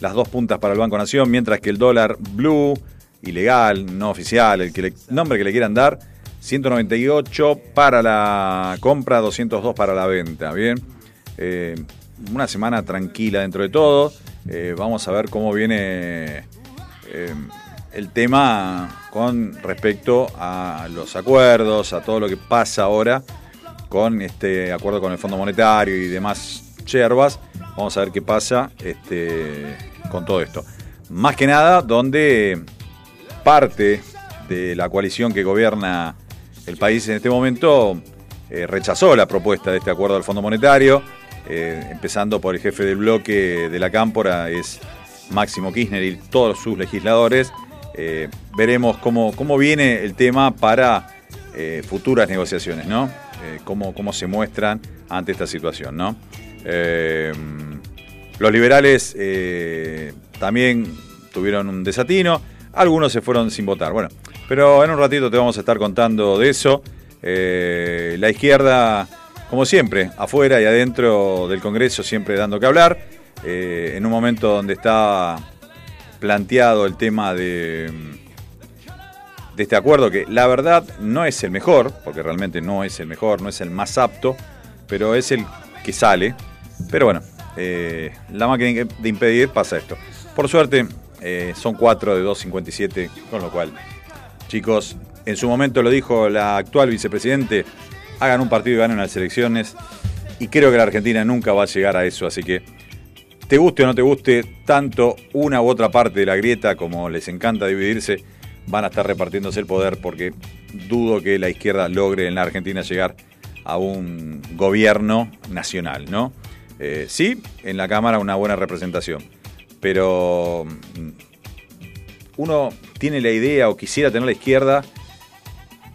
A: las dos puntas para el Banco Nación, mientras que el dólar blue, ilegal, no oficial, el que le- nombre que le quieran dar, 198 para la compra, 202 para la venta, ¿bien? Eh, una semana tranquila dentro de todo. Eh, vamos a ver cómo viene eh, el tema con respecto a los acuerdos, a todo lo que pasa ahora con este acuerdo con el Fondo Monetario y demás yerbas. Vamos a ver qué pasa este, con todo esto. Más que nada, donde parte de la coalición que gobierna el país en este momento eh, rechazó la propuesta de este acuerdo del Fondo Monetario, eh, empezando por el jefe del bloque de la Cámpora, es Máximo Kirchner y todos sus legisladores. Eh, veremos cómo, cómo viene el tema para futuras negociaciones, ¿no? Eh, cómo, cómo se muestran ante esta situación, ¿no? Eh, los liberales eh, también tuvieron un desatino, algunos se fueron sin votar. Bueno, pero en un ratito te vamos a estar contando de eso. La izquierda, como siempre, afuera y adentro del Congreso, siempre dando que hablar. En un momento donde está planteado el tema de, de este acuerdo, que la verdad no es el mejor, porque realmente no es el mejor, no es el más apto, pero es el que sale. Pero bueno, eh, la máquina de impedir pasa esto. Por suerte, eh, son 4 de 2.57, con lo cual, chicos, en su momento lo dijo la actual vicepresidente, hagan un partido y ganen las elecciones. Y creo que la Argentina nunca va a llegar a eso, así que te guste o no te guste, tanto una u otra parte de la grieta como les encanta dividirse, van a estar repartiéndose el poder porque dudo que la izquierda logre en la Argentina llegar a un gobierno nacional, ¿no? Eh, sí, en la Cámara una buena representación, pero mm, uno tiene la idea o quisiera tener la izquierda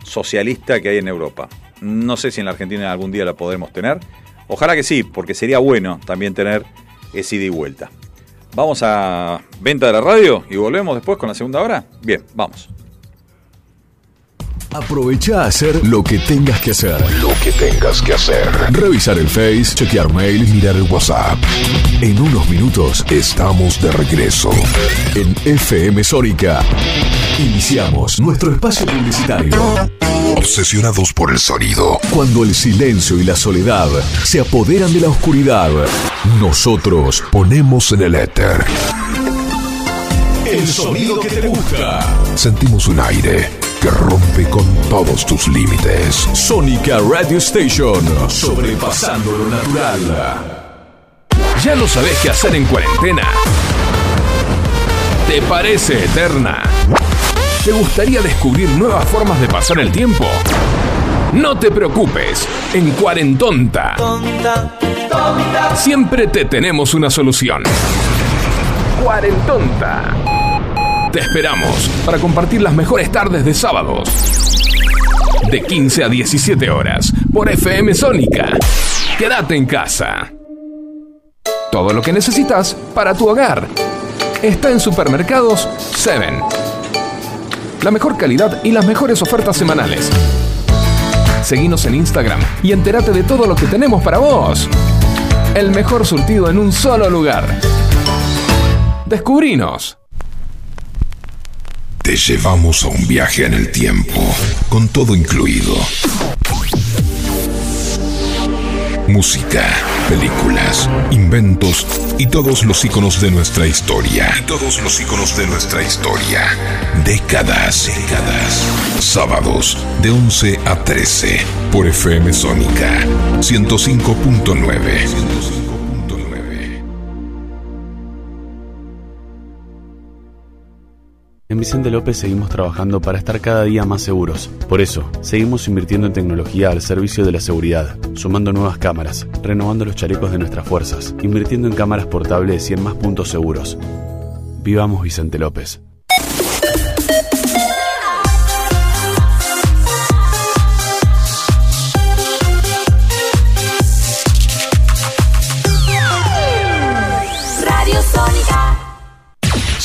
A: socialista que hay en Europa. No sé si en la Argentina algún día la podremos tener. Ojalá que sí, porque sería bueno también tener ese ida y vuelta. Vamos a venta de la radio y volvemos después con la segunda hora. Bien, vamos.
D: Aprovecha a hacer lo que tengas que hacer. Lo que tengas que hacer. Revisar el Face, chequear mail, mirar el WhatsApp. En unos minutos estamos de regreso. En FM Sónica. Iniciamos nuestro espacio publicitario. Obsesionados por el sonido. Cuando el silencio y la soledad se apoderan de la oscuridad, nosotros ponemos en el éter. El sonido que te gusta. Sentimos un aire que rompe con todos tus límites. Sónica Radio Station. Sobrepasando lo natural.
E: ¿Ya no sabes qué hacer en cuarentena? ¿Te parece eterna? ¿Te gustaría descubrir nuevas formas de pasar el tiempo? No te preocupes, en Cuarentonta siempre te tenemos una solución. Cuarentonta. Te esperamos para compartir las mejores tardes de sábados. De 15 a 17 horas por FM Sónica. Quédate en casa. Todo lo que necesitas para tu hogar está en Supermercados 7. La mejor calidad y las mejores ofertas semanales. Seguinos en Instagram y entérate de todo lo que tenemos para vos. El mejor surtido en un solo lugar. Descubrinos.
D: Te llevamos a un viaje en el tiempo, con todo incluido. Música, películas, inventos y todos los iconos de nuestra historia. Y todos los iconos de nuestra historia. Décadas, décadas. Sábados de 11 a 13 por FM Sónica 105.9.
F: En Vicente López seguimos trabajando para estar cada día más seguros. Por eso, seguimos invirtiendo en tecnología al servicio de la seguridad, sumando nuevas cámaras, renovando los chalecos de nuestras fuerzas, invirtiendo en cámaras portables y en más puntos seguros. Vivamos Vicente López.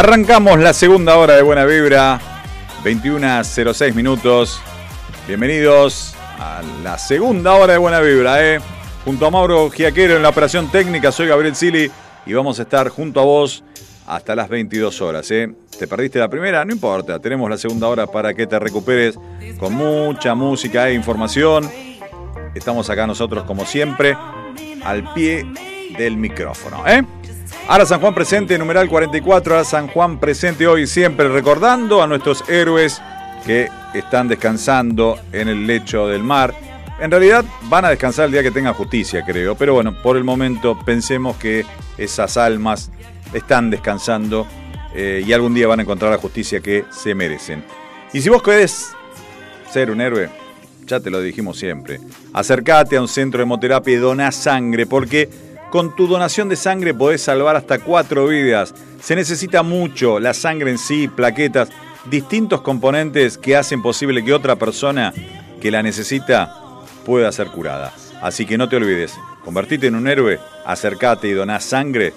A: Arrancamos la segunda hora de Buena Vibra, 21.06 minutos. Bienvenidos a la segunda hora de Buena Vibra, ¿eh? Junto a Mauro Giaquero en la operación técnica, soy Gabriel Sili y vamos a estar junto a vos hasta las 22 horas, ¿eh? ¿Te perdiste la primera? No importa, tenemos la segunda hora para que te recuperes con mucha música e información. Estamos acá nosotros, como siempre, al pie del micrófono, ¿eh? Ahora San Juan presente, numeral 44, ahora San Juan presente hoy siempre, recordando a nuestros héroes que están descansando en el lecho del mar. En realidad van a descansar el día que tengan justicia, creo, pero bueno, por el momento pensemos que esas almas están descansando eh, y algún día van a encontrar la justicia que se merecen. Y si vos querés ser un héroe, ya te lo dijimos siempre, acércate a un centro de hemoterapia y doná sangre, porque con tu donación de sangre podés salvar hasta cuatro vidas. Se necesita mucho, la sangre en sí, plaquetas, distintos componentes que hacen posible que otra persona que la necesita pueda ser curada. Así que no te olvides, convertite en un héroe, acércate y doná sangre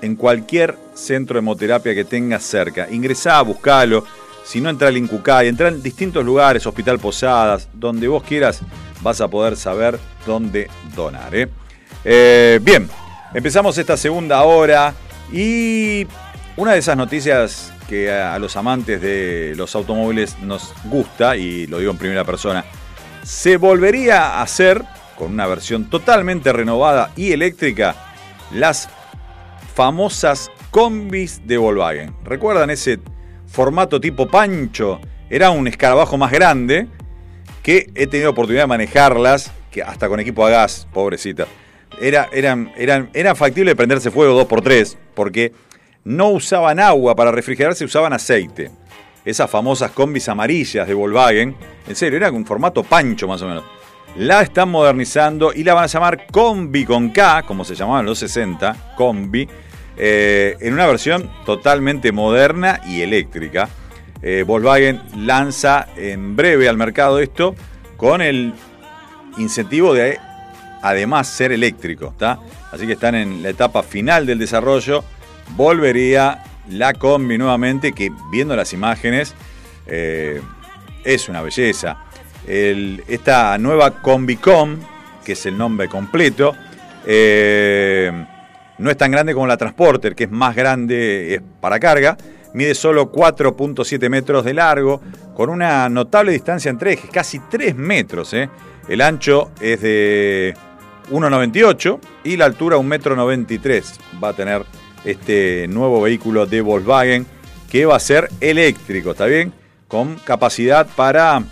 A: en cualquier centro de hemoterapia que tengas cerca. Ingresá, buscalo. si no entra al Incucay, entra en distintos lugares, Hospital Posadas, donde vos quieras, vas a poder saber dónde donar. ¿eh? Eh, bien, empezamos esta segunda hora y una de esas noticias que a los amantes de los automóviles nos gusta, y lo digo en primera persona, se volvería a hacer, con una versión totalmente renovada y eléctrica, las famosas combis de Volkswagen. ¿Recuerdan ese formato tipo pancho? Era un escarabajo más grande que he tenido oportunidad de manejarlas, que hasta con equipo a gas, pobrecita. Era, eran, era factible prenderse fuego 2x3, porque no usaban agua para refrigerarse, usaban aceite. Esas famosas combis amarillas de Volkswagen, en serio, era un formato pancho más o menos. La están modernizando y la van a llamar Combi con K, como se llamaban en los 60, Combi, eh, en una versión totalmente moderna y eléctrica. Eh, Volkswagen lanza en breve al mercado esto con el incentivo de además ser eléctrico. Así que están en la etapa final del desarrollo. Volvería la combi nuevamente, que viendo las imágenes eh, es una belleza. El- esta nueva Combicom, que es el nombre completo, eh, no es tan grande como la Transporter, que es más grande es para carga. Mide solo 4.7 metros de largo, con una notable distancia entre ejes, casi 3 metros. ¿eh? El ancho es de 1,98 y la altura 1,93 m va a tener este nuevo vehículo de Volkswagen que va a ser eléctrico, ¿está bien? Con capacidad para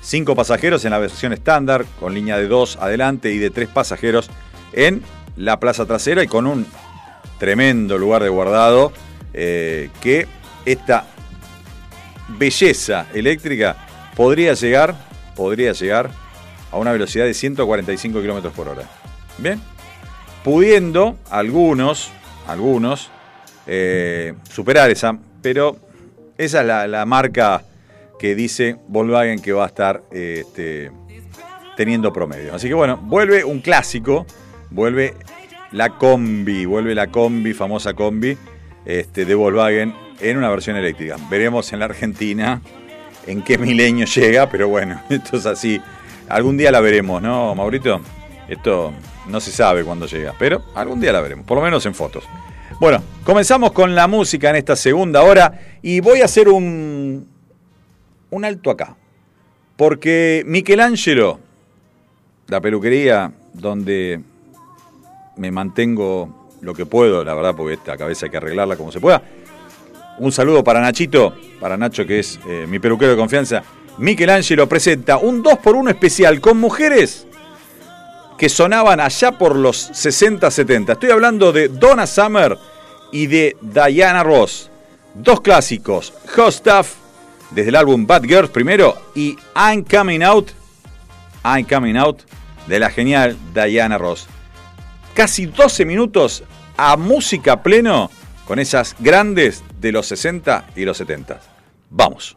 A: 5 pasajeros en la versión estándar, con línea de 2 adelante y de 3 pasajeros en la plaza trasera y con un tremendo lugar de guardado eh, que esta belleza eléctrica podría llegar, podría llegar a una velocidad de 145 kilómetros por hora. Bien, pudiendo algunos, algunos eh, superar esa, pero esa es la, la marca que dice Volkswagen que va a estar eh, este, teniendo promedio. Así que bueno, vuelve un clásico, vuelve la combi, vuelve la combi, famosa combi este, de Volkswagen en una versión eléctrica. Veremos en la Argentina en qué milenio llega, pero bueno, esto es así. Algún día la veremos, ¿no, Maurito? Esto no se sabe cuándo llega, pero algún día la veremos, por lo menos en fotos. Bueno, comenzamos con la música en esta segunda hora y voy a hacer un, un alto acá. Porque Michelangelo, la peluquería donde me mantengo lo que puedo, la verdad, porque esta cabeza hay que arreglarla como se pueda. Un saludo para Nachito, para Nacho, que es eh, mi peluquero de confianza. Michelangelo presenta un 2x1 especial con mujeres que sonaban allá por los 60-70. Estoy hablando de Donna Summer y de Diana Ross. Dos clásicos, Hot Stuff, desde el álbum Bad Girls primero, y I'm Coming Out, I'm Coming Out, de la genial Diana Ross. Casi 12 minutos a música pleno con esas grandes de los 60 y los 70. Vamos.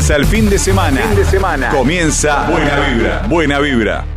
G: Comienza el fin de semana. Fin de semana. Comienza Buena Vibra. Buena Vibra.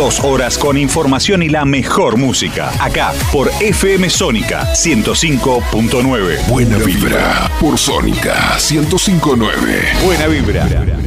A: Dos horas con información y la mejor música. Acá por FM Sónica 105.9.
D: Buena vibra por Sónica 1059.
A: Buena Vibra.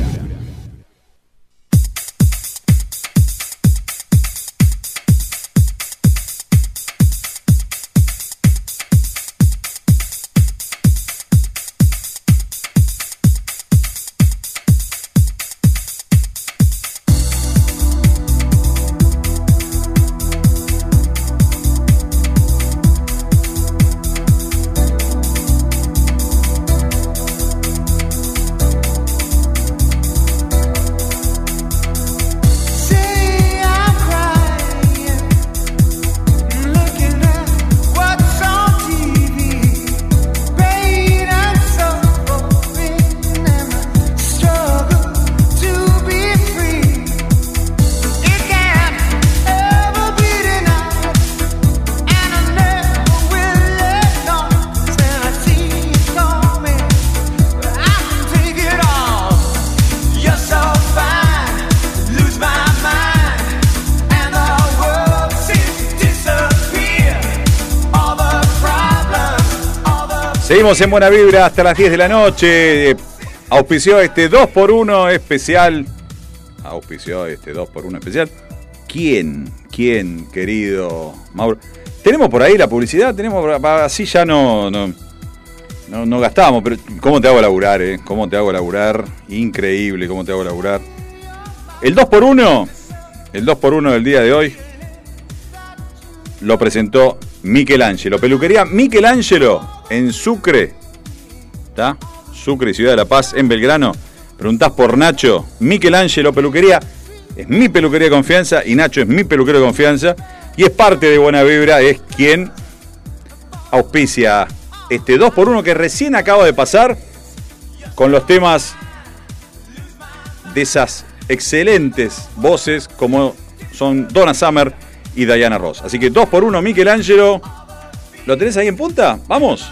A: Seguimos en Buena Vibra hasta las 10 de la noche. Auspició este 2x1 especial. Auspició este 2x1 especial. ¿Quién? ¿Quién, querido Mauro? Tenemos por ahí la publicidad, tenemos así ya no, no, no, no gastamos, pero ¿cómo te hago laburar, eh? ¿Cómo te hago laburar? Increíble cómo te hago laburar. El 2x1, el 2x1 del día de hoy, lo presentó Michelangelo. Peluquería Michelangelo en Sucre. ¿Está? Sucre, Ciudad de la Paz, en Belgrano. Preguntás por Nacho. Michelangelo Peluquería. Es mi peluquería de confianza y Nacho es mi peluquero de confianza. Y es parte de Buena Vibra, es quien auspicia este 2x1 que recién acaba de pasar con los temas de esas excelentes voces como son Donna Summer y Diana Ross. Así que 2 por 1 Michelangelo. ¿Lo tenés ahí en punta? Vamos.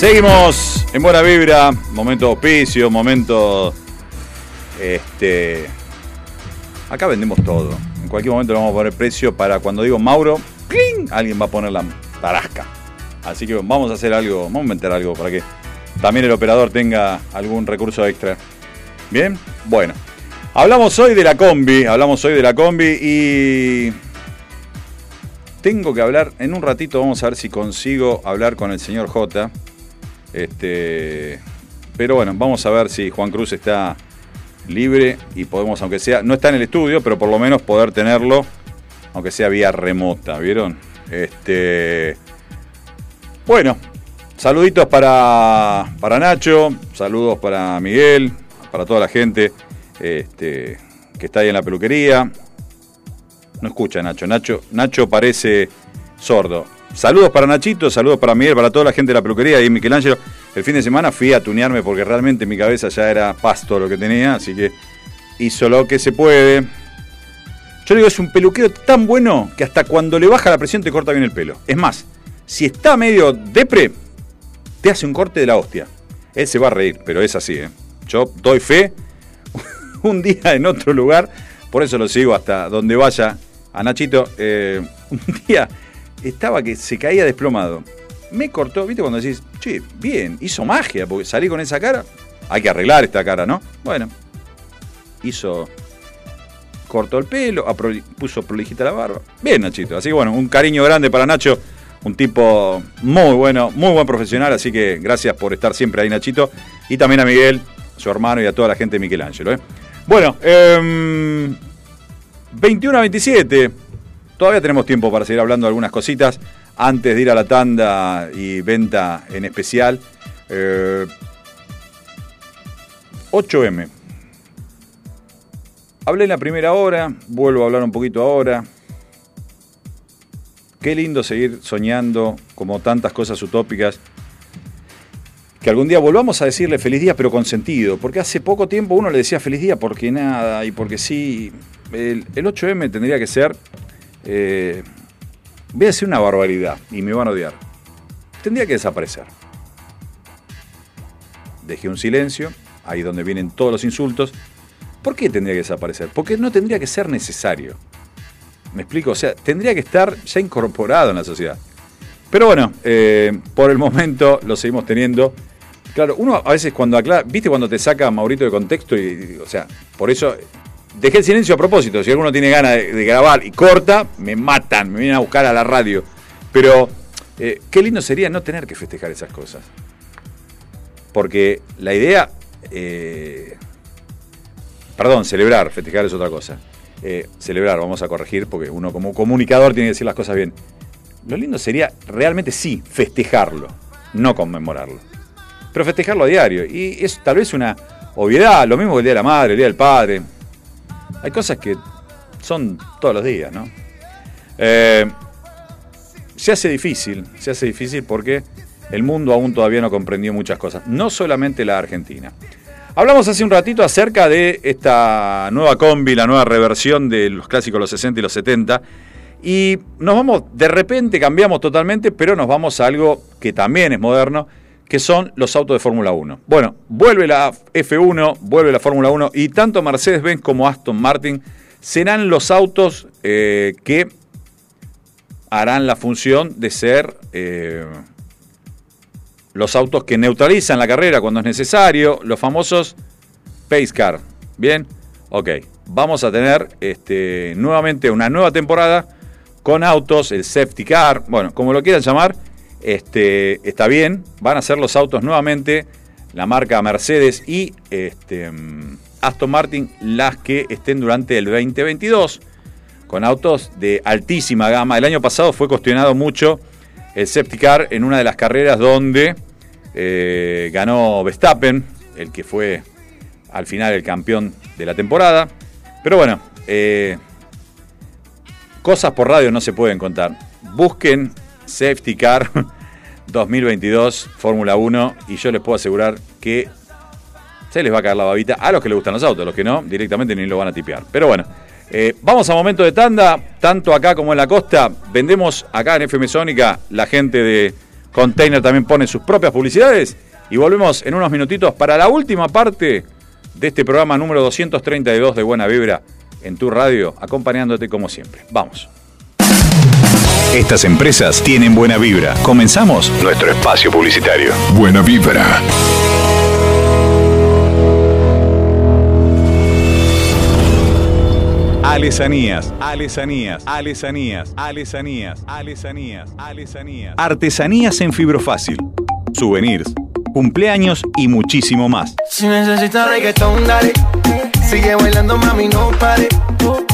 A: Seguimos en buena vibra. Momento auspicio, momento. Este. Acá vendemos todo. En cualquier momento le vamos a poner precio para cuando digo Mauro, ¡cling! alguien va a poner la tarasca. Así que vamos a hacer algo, vamos a inventar algo para que también el operador tenga algún recurso extra. Bien, bueno. Hablamos hoy de la combi, hablamos hoy de la combi y tengo que hablar, en un ratito vamos a ver si consigo hablar con el señor J. Este, pero bueno, vamos a ver si Juan Cruz está libre y podemos, aunque sea, no está en el estudio, pero por lo menos poder tenerlo, aunque sea vía remota, ¿vieron? Este, bueno, saluditos para, para Nacho, saludos para Miguel, para toda la gente este, que está ahí en la peluquería. No escucha Nacho, Nacho, Nacho parece sordo. Saludos para Nachito, saludos para Miguel, para toda la gente de la peluquería y Michelangelo. El fin de semana fui a tunearme porque realmente mi cabeza ya era pasto lo que tenía, así que hizo lo que se puede. Yo digo, es un peluquero tan bueno que hasta cuando le baja la presión te corta bien el pelo. Es más, si está medio depre, te hace un corte de la hostia. Él se va a reír, pero es así, ¿eh? Yo doy fe un día en otro lugar, por eso lo sigo hasta donde vaya a Nachito. eh, un día estaba que se caía desplomado. Me cortó, ¿viste? Cuando decís, che, bien, hizo magia, porque salí con esa cara. Hay que arreglar esta cara, ¿no? Bueno, hizo. Cortó el pelo, puso prolijita la barba. Bien, Nachito. Así que bueno, un cariño grande para Nacho. Un tipo muy bueno, muy buen profesional. Así que gracias por estar siempre ahí, Nachito. Y también a Miguel, su hermano, y a toda la gente de Michelangelo. ¿eh? Bueno, em, 21 a 27. Todavía tenemos tiempo para seguir hablando de algunas cositas antes de ir a la tanda y venta en especial. Eh, 8M. Hablé en la primera hora, vuelvo a hablar un poquito ahora. Qué lindo seguir soñando como tantas cosas utópicas. Que algún día volvamos a decirle feliz día, pero con sentido. Porque hace poco tiempo uno le decía feliz día porque nada y porque sí. El 8M tendría que ser. Eh, voy a una barbaridad y me van a odiar. Tendría que desaparecer. Dejé un silencio, ahí donde vienen todos los insultos. ¿Por qué tendría que desaparecer? Porque no tendría que ser necesario. ¿Me explico? O sea, tendría que estar ya incorporado en la sociedad. Pero bueno, eh, por el momento lo seguimos teniendo. Claro, uno a veces cuando aclara, ¿viste cuando te saca Maurito de contexto? Y, y, o sea, por eso dejé el silencio a propósito. Si alguno tiene ganas de, grabar y corta, me matan, me vienen a buscar a la radio. Pero eh, qué lindo sería no tener que festejar esas cosas. Porque la idea. eh, perdón, celebrar, festejar es otra cosa. Eh, celebrar, vamos a corregir, porque uno como comunicador tiene que decir las cosas bien. Lo lindo sería realmente sí, festejarlo, no conmemorarlo. Pero festejarlo a diario. Y es tal vez una obviedad, lo mismo que el Día de la Madre, el Día del Padre. Hay cosas que son todos los días, ¿no? Eh, se hace difícil, se hace difícil porque el mundo aún todavía no comprendió muchas cosas, no solamente la Argentina. Hablamos hace un ratito acerca de esta nueva combi, la nueva reversión de los clásicos de los 60 y los 70. Y nos vamos, de repente cambiamos totalmente, pero nos vamos a algo que también es moderno, que son los autos de Fórmula 1. Bueno, vuelve la F1, vuelve la Fórmula 1 y tanto Mercedes-Benz como Aston Martin serán los autos eh, que harán la función de ser eh, los autos que neutralizan la carrera cuando es necesario, los famosos Pace Car. Bien, ok, vamos a tener este, nuevamente una nueva temporada con autos, el Safety Car, bueno, como lo quieran llamar, este, está bien, van a ser los autos nuevamente, la marca Mercedes y este, Aston Martin, las que estén durante el 2022, con autos de altísima gama. El año pasado fue cuestionado mucho el Safety Car en una de las carreras donde eh, ganó Verstappen, el que fue al final el campeón de la temporada. Pero bueno, eh, cosas por radio no se pueden contar. Busquen Safety Car 2022 Fórmula 1 y yo les puedo asegurar que se les va a caer la babita a los que les gustan los autos, los que no, directamente ni lo van a tipear. Pero bueno, eh, vamos a momento de tanda, tanto acá como en la costa. Vendemos acá en FM Sónica, la gente de Container también pone sus propias publicidades. Y volvemos en unos minutitos para la última parte de este programa número 232 de Buena Vibra en tu radio, acompañándote como siempre. Vamos.
G: Estas empresas tienen buena vibra. Comenzamos nuestro espacio publicitario.
D: Buena vibra.
G: Alesanías, alesanías, alesanías, alesanías, alesanías, alesanías. Artesanías en fibrofácil. Souvenirs, cumpleaños y muchísimo más.
C: Si necesitas reggaetón. Sigue bailando, mami, no pare.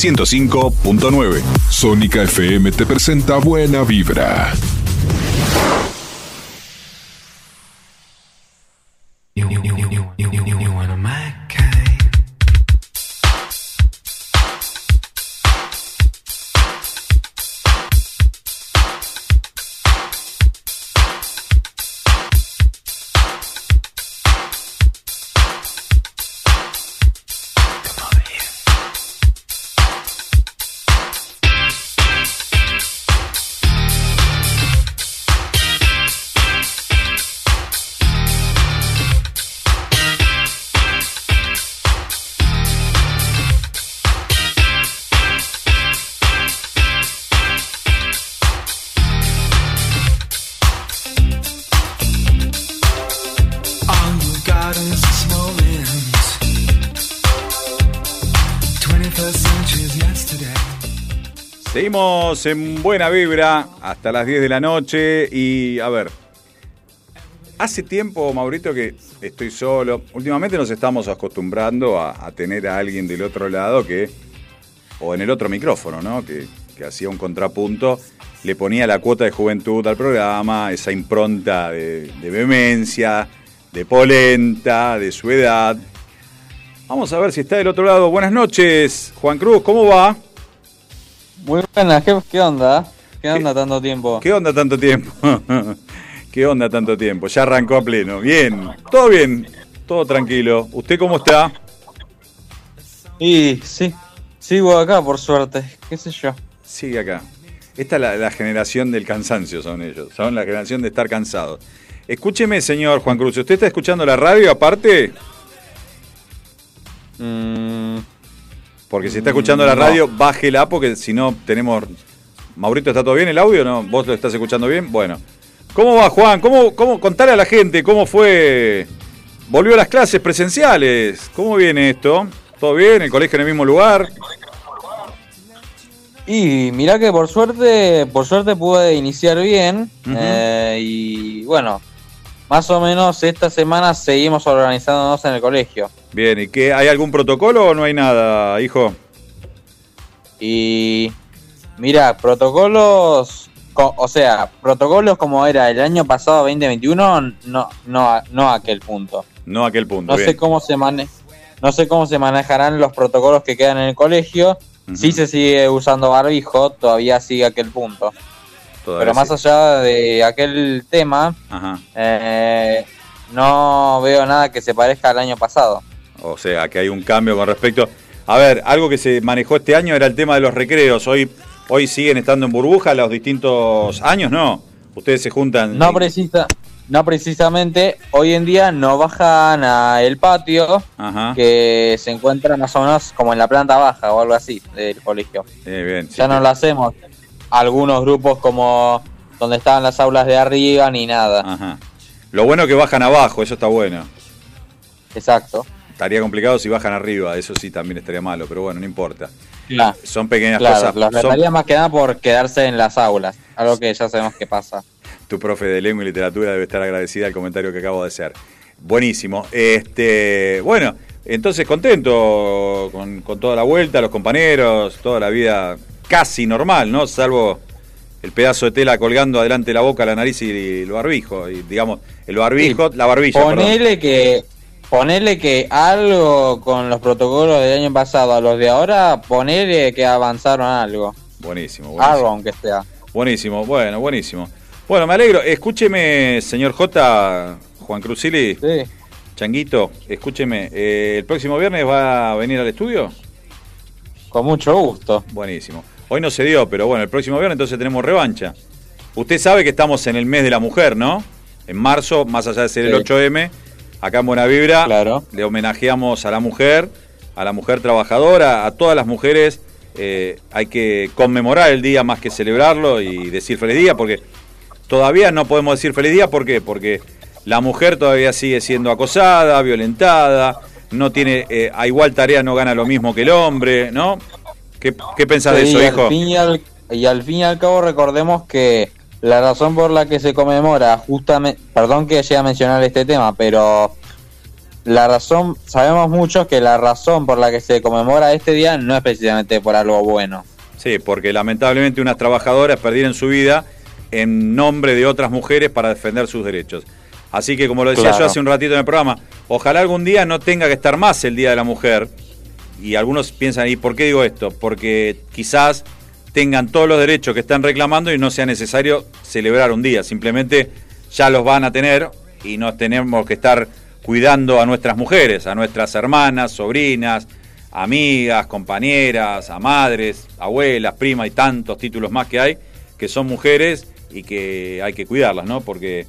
A: 105.9.
D: Sónica FM te presenta Buena Vibra.
A: Seguimos en buena vibra hasta las 10 de la noche y a ver, hace tiempo, Maurito, que estoy solo. Últimamente nos estamos acostumbrando a, tener a alguien del otro lado que, o en el otro micrófono, ¿no? Que, que hacía un contrapunto, le ponía la cuota de juventud al programa, esa impronta de, de vehemencia, de polenta, de su edad. Vamos a ver si está del otro lado. Buenas noches, Juan Cruz, ¿cómo va?
H: Muy buenas, ¿qué, qué onda? ¿Qué onda tanto tiempo?
A: ¿Qué onda tanto tiempo? ¿Qué onda tanto tiempo? Ya arrancó a pleno. Bien, todo bien, todo tranquilo. ¿Usted cómo está?
H: Y sí, sigo acá por suerte, qué sé yo.
A: Sigue acá. Esta es la, la generación del cansancio, son ellos. Son la generación de estar cansados. Escúcheme, señor Juan Cruz. ¿Usted está escuchando la radio aparte?
H: Mm,
A: Porque si está escuchando la
H: no.
A: radio, bájela porque si no tenemos... Maurito, ¿está todo bien el audio? ¿No? ¿Vos lo estás escuchando bien? Bueno. ¿Cómo va, Juan? ¿Cómo, cómo contale a la gente cómo fue? ¿Volvió a las clases presenciales? ¿Cómo viene esto? ¿Todo bien? ¿El colegio en el mismo lugar?
H: Y mirá que por suerte, por suerte pude iniciar bien. Eh, y bueno, más o menos esta semana seguimos organizándonos en el colegio.
A: Bien, ¿y qué? ¿Hay algún protocolo o no hay nada, hijo?
H: Y mira, protocolos, co- o sea, protocolos como era el año pasado 2021, no, no, no aquel punto.
A: No aquel punto.
H: No
A: bien.
H: sé cómo se mane no sé cómo se manejarán los protocolos que quedan en el colegio.
A: Ujú.
H: Sí se sigue usando barbijo, todavía sigue aquel punto.
A: Todavía
H: Pero más allá de aquel tema,
A: Ajá.
H: eh, no veo nada que se parezca al año pasado.
A: O sea, que hay un cambio con respecto. A ver, algo que se manejó este año era el tema de los recreos. Hoy, hoy siguen estando en burbuja los distintos años, ¿no? Ustedes se juntan.
H: No precisa, no precisamente, hoy en día no bajan al patio,
A: Ajá.
H: que se encuentra más o menos como en la planta baja o algo así del colegio.
A: Eh, bien. sí,
H: Ya no lo hacemos. Algunos grupos como donde estaban las aulas de arriba ni nada.
A: Ajá. Lo bueno es que bajan abajo, eso está bueno.
H: Exacto.
A: estaría complicado si bajan arriba, eso sí también estaría malo, pero bueno, no importa.
H: Claro.
A: Son pequeñas
H: Claro,
A: cosas.
H: los
A: son-
H: retaría más que nada por quedarse en las aulas, algo que ya sabemos que pasa.
A: Tu profe de lengua y literatura debe estar agradecida al comentario que acabo de hacer. Buenísimo. Este, bueno, entonces contento con, con toda la vuelta, los compañeros, toda la vida casi normal, ¿no? Salvo el pedazo de tela colgando adelante de la boca, la nariz y el barbijo. Y, digamos, el barbijo, la barbilla, perdón.
H: Ponele que, ponele que algo con los protocolos del año pasado a los de ahora, ponele que avanzaron algo.
A: Buenísimo, buenísimo.
H: Algo aunque sea.
A: Buenísimo, bueno, buenísimo. Bueno, me alegro. Escúcheme, señor J. Juan Cruzili.
H: Sí.
A: Changuito, escúcheme. eh, ¿El próximo viernes va a venir al estudio?
H: Con mucho gusto.
A: Buenísimo. Hoy no se dio, pero bueno, el próximo viernes entonces tenemos revancha. Usted sabe que estamos en el mes de la mujer, ¿no? En marzo, más allá de ser el
H: Sí.
A: 8M, acá en Buena Vibra,
H: Claro.
A: le homenajeamos a la mujer, a la mujer trabajadora, a todas las mujeres. eh, hay que conmemorar el día más que celebrarlo y decir feliz día, porque todavía no podemos decir feliz día, ¿por qué? Porque la mujer todavía sigue siendo acosada, violentada, no tiene, eh, a igual tarea no gana lo mismo que el hombre, ¿no? ¿Qué, qué pensás de eso,
H: y
A: hijo?
H: Al fin y, al, y al fin y al cabo recordemos que la razón por la que se conmemora justamente, perdón que llegue a mencionar este tema, pero la razón, sabemos muchos que la razón por la que se conmemora este día no es precisamente por algo bueno.
A: Sí, porque lamentablemente unas trabajadoras perdieron su vida en nombre de otras mujeres para defender sus derechos. Así que, como lo decía
H: Claro.
A: yo hace un ratito en el programa, ojalá algún día no tenga que estar más el Día de la Mujer. Y algunos piensan, ¿y por qué digo esto? Porque quizás tengan todos los derechos que están reclamando y no sea necesario celebrar un día. Simplemente ya los van a tener y no tenemos que estar cuidando a nuestras mujeres, a nuestras hermanas, sobrinas, amigas, compañeras, a madres, abuelas, primas y tantos títulos más que hay, que son mujeres y que hay que cuidarlas, ¿no? Porque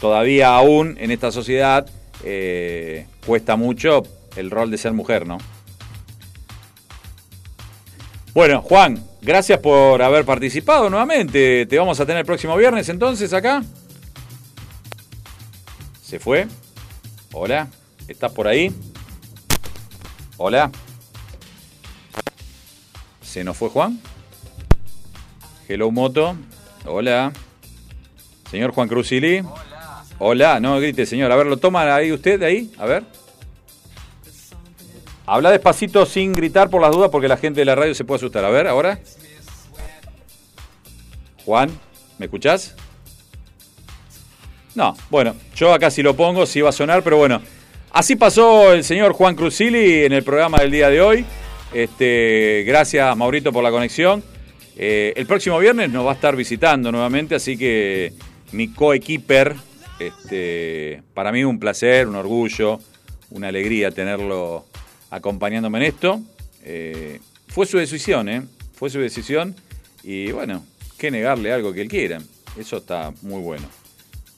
A: todavía aún en esta sociedad eh, cuesta mucho el rol de ser mujer, ¿no? Bueno, Juan, gracias por haber participado nuevamente. Te vamos a tener el próximo viernes entonces acá. ¿Se fue? Hola, ¿estás por ahí? Hola. ¿Se nos fue Juan? Hello Moto. Hola. Señor Juan Cruzili. Hola. Hola, no grite, señor. A ver, ¿lo toma ahí usted de ahí? A ver. Habla despacito sin gritar por las dudas porque la gente de la radio se puede asustar. A ver, ahora. Juan, ¿me escuchás? No, bueno, yo acá sí lo pongo, sí va a sonar, pero bueno. Así pasó el señor Juan Cruzili en el programa del día de hoy. Este, gracias, Maurito, por la conexión. Eh, el próximo viernes nos va a estar visitando nuevamente, así que mi coequiper, este, para mí un placer, un orgullo, una alegría tenerlo acompañándome en esto. Eh, fue su decisión, ¿eh? Fue su decisión y bueno, que negarle algo que él quiera. Eso está muy bueno.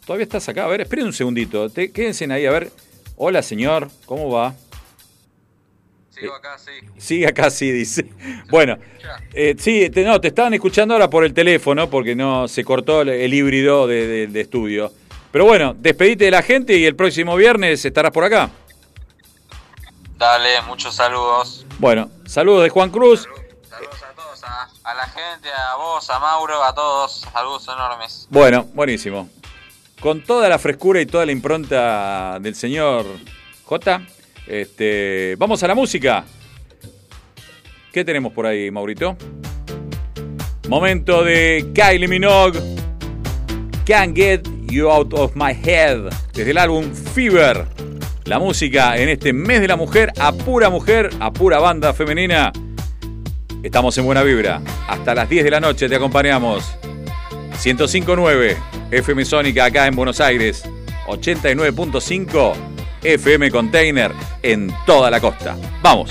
A: Todavía estás acá. A ver, esperen un segundito. Te- quédense ahí. A ver. Hola, señor. ¿Cómo va?
H: Sigo acá, sí.
A: Sigue acá, sí, dice. Bueno, eh, sí, te, no, te estaban escuchando ahora por el teléfono porque no se cortó el, el híbrido de, de- de estudio. Pero bueno, despedite de la gente y el próximo viernes estarás por acá.
H: Dale, muchos saludos.
A: Bueno, saludos de Juan Cruz.
H: Saludos a todos, a, a la gente, a vos, a Mauro, a todos. Saludos enormes.
A: Bueno, buenísimo. Con toda la frescura y toda la impronta del señor J, este, vamos a la música. ¿Qué tenemos por ahí, Maurito? Momento de Kylie Minogue. Can't Get You Out of My Head. Desde el álbum Fever. La música en este mes de la mujer, a pura mujer, a pura banda femenina. Estamos en buena vibra. Hasta las 10 de la noche te acompañamos. 105.9 FM Sónica acá en Buenos Aires. 89.5 FM Container en toda la costa. Vamos.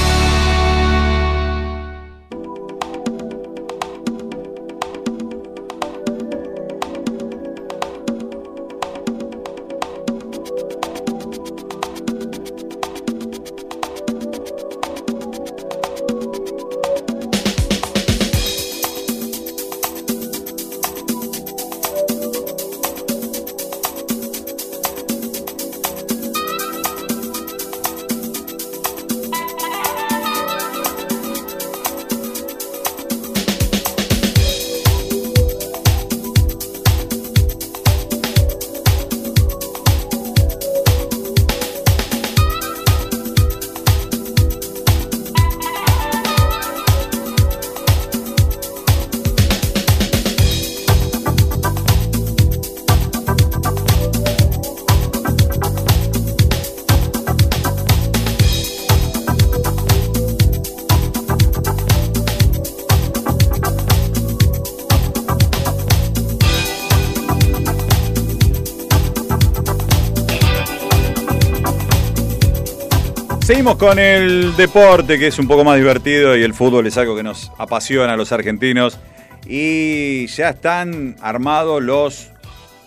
A: Seguimos con el deporte, que es un poco más divertido, y el fútbol es algo que nos apasiona a los argentinos. Y ya están armados los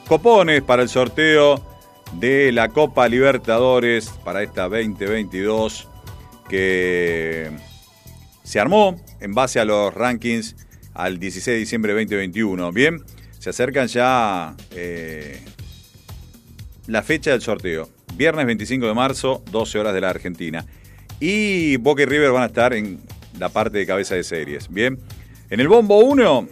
A: copones para el sorteo de la Copa Libertadores para esta 2022 que se armó en base a los rankings al 16 de diciembre de 2021. Bien, se acercan ya eh, la fecha del sorteo. Viernes 25 de marzo, 12 horas de la Argentina. Y Boca y River van a estar en la parte de cabeza de series. Bien, en el bombo 1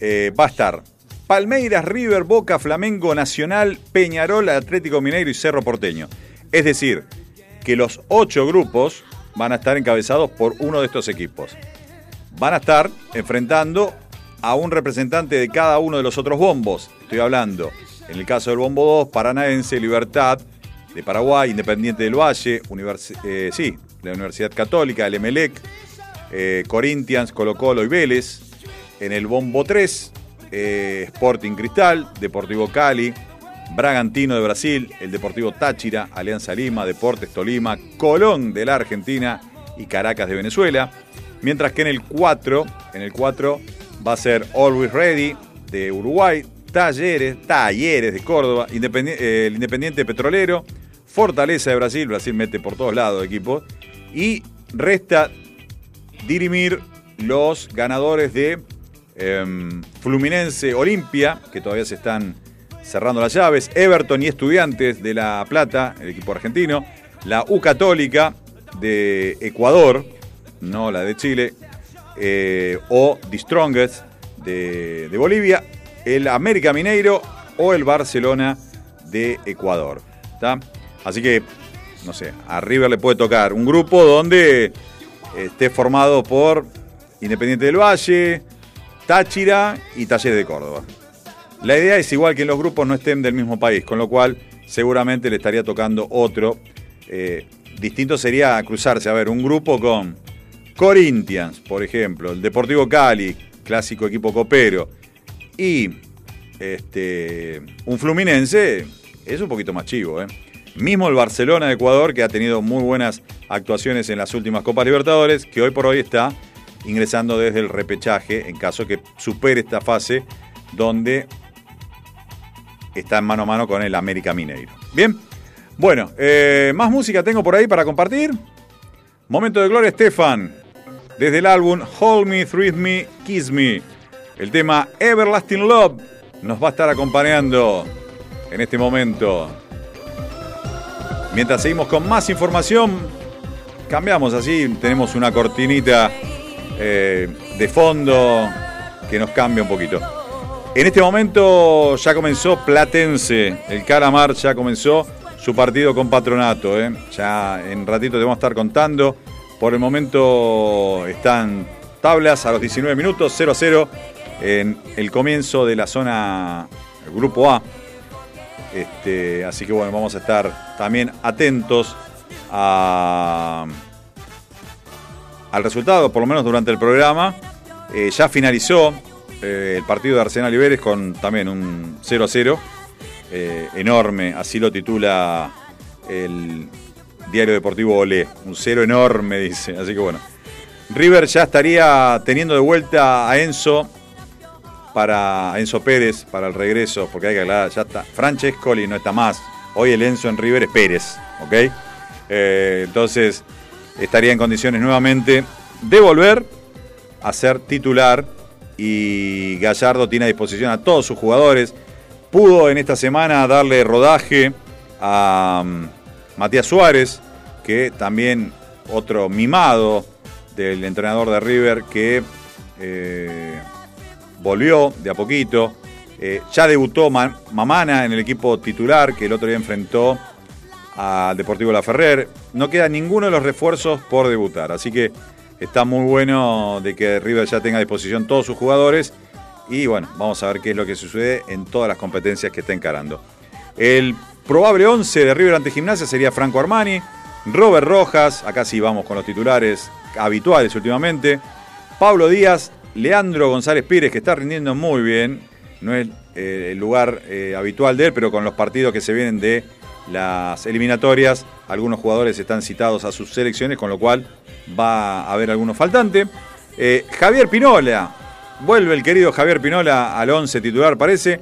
A: eh, va a estar Palmeiras, River, Boca, Flamengo, Nacional, Peñarol, Atlético Mineiro y Cerro Porteño. Es decir, que los ocho grupos van a estar encabezados por uno de estos equipos. Van a estar enfrentando a un representante de cada uno de los otros bombos. Estoy hablando, en el caso del bombo 2, Paranaense, Libertad, de Paraguay, Independiente del Valle, eh, sí, de la Universidad Católica, el Emelec, eh, Corinthians, Colo Colo y Vélez. En el Bombo 3, eh, Sporting Cristal, Deportivo Cali, Bragantino de Brasil, el Deportivo Táchira, Alianza Lima, Deportes Tolima, Colón de la Argentina y Caracas de Venezuela. Mientras que en el 4, en el 4 va a ser Always Ready de Uruguay, Talleres, Talleres de Córdoba, eh, el Independiente Petrolero, Fortaleza de Brasil, Brasil mete por todos lados equipos, y resta dirimir los ganadores de em, Fluminense Olimpia, que todavía se están cerrando las llaves, Everton y Estudiantes de La Plata, el equipo argentino, la U Católica de Ecuador, no la de Chile, eh, o The Strongest de, de Bolivia, el América Mineiro o el Barcelona de Ecuador. ¿tá? Así que, no sé, a River le puede tocar un grupo donde esté formado por Independiente del Valle, Táchira y Talleres de Córdoba. La idea es igual que los grupos no estén del mismo país, con lo cual seguramente le estaría tocando otro. Eh, distinto sería cruzarse, a ver, un grupo con Corinthians, por ejemplo, el Deportivo Cali, clásico equipo copero, y este, un Fluminense, es un poquito más chivo. ¿eh? Mismo el Barcelona de Ecuador, que ha tenido muy buenas actuaciones en las últimas Copas Libertadores, que hoy por hoy está ingresando desde el repechaje, en caso que supere esta fase, donde está en mano a mano con el América Mineiro. Bien, bueno, eh, más música tengo por ahí para compartir. Momento de gloria, Estefan. Desde el álbum Hold Me, Thrill Me, Kiss Me. El tema Everlasting Love nos va a estar acompañando en este momento. Mientras seguimos con más información, cambiamos así, tenemos una cortinita eh, de fondo que nos cambia un poquito. En este momento ya comenzó Platense, el Calamar ya comenzó su partido con Patronato. ¿eh? Ya en ratito te vamos a estar contando. Por el momento están tablas a los 19 minutos, 0 a 0 en el comienzo de la zona Grupo A. Este, así que bueno, vamos a estar también atentos al resultado, por lo menos durante el programa. Eh, ya finalizó eh, el partido de Arsenal y Vélez con también un 0 a 0. eh, enorme, así lo titula el diario deportivo Olé. Un cero enorme, dice. Así que bueno. River ya estaría teniendo de vuelta a Enzo para Enzo Pérez para el regreso, porque hay que aclarar, ya está. Francescoli no está más. Hoy el Enzo en River es Pérez, ¿ok? Eh, entonces estaría en condiciones nuevamente de volver a ser titular y Gallardo tiene a disposición a todos sus jugadores. Pudo en esta semana darle rodaje a mm, Matías Suárez, que también otro mimado del entrenador de River que eh, volvió de a poquito. Eh, ya debutó Ma- Mamana en el equipo titular que el otro día enfrentó al Deportivo La Ferrer. No queda ninguno de los refuerzos por debutar, así que está muy bueno de que River ya tenga a disposición todos sus jugadores y bueno, vamos a ver qué es lo que sucede en todas las competencias que está encarando. El probable 11 de River ante Gimnasia sería Franco Armani, Robert Rojas, acá sí vamos con los titulares habituales últimamente, Pablo Díaz, Leandro González Pires, que está rindiendo muy bien, no es eh, el lugar eh, habitual de él, pero con los partidos que se vienen de las eliminatorias, algunos jugadores están citados a sus selecciones, con lo cual va a haber algunos faltantes. Eh, Javier Pinola, vuelve el querido Javier Pinola al 11 titular, parece.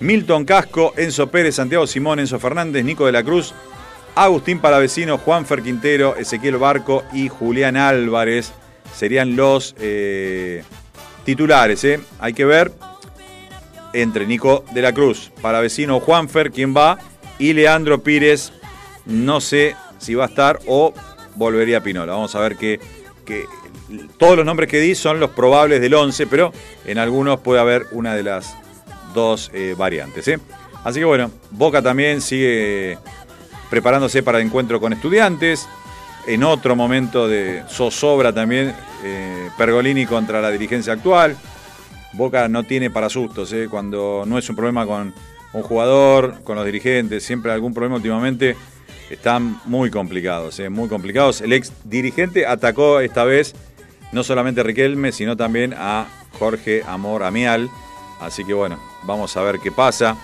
A: Milton Casco, Enzo Pérez, Santiago Simón, Enzo Fernández, Nico de la Cruz, Agustín Palavecino, Juan Fer Quintero, Ezequiel Barco y Julián Álvarez serían los titulares. ¿eh? Hay que ver entre Nico de la Cruz, Palavecino o Juanfer, quién va, y Leandro Pires, no sé si va a estar o volvería a Pinola. Vamos a ver que, que todos los nombres que di son los probables del 11, pero en algunos puede haber una de las dos eh, variantes. ¿eh? Así que bueno, Boca también sigue preparándose para el encuentro con estudiantes. En otro momento de zozobra también, eh, Pergolini contra la dirigencia actual. Boca no tiene para sustos, ¿eh? cuando no es un problema con un jugador, con los dirigentes, siempre algún problema últimamente, están muy complicados, ¿eh? muy complicados. El ex dirigente atacó esta vez no solamente a Riquelme, sino también a Jorge Amor Amial. Así que bueno, vamos a ver qué pasa.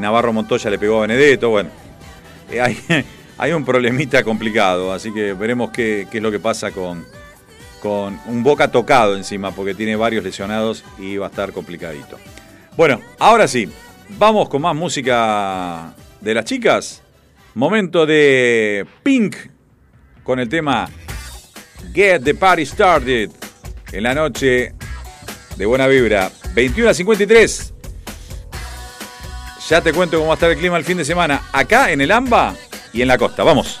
A: Navarro Montoya le pegó a Benedetto, bueno, hay, hay un problemita complicado, así que veremos qué, es lo que pasa con, con un Boca tocado encima, porque tiene varios lesionados y va a estar complicadito. Bueno, ahora sí, vamos con más música de las chicas. Momento de Pink con el tema Get the Party Started en la noche de buena vibra. 21 a 53. Ya te cuento cómo va a estar el clima el fin de semana acá en el AMBA y en la costa. Vamos.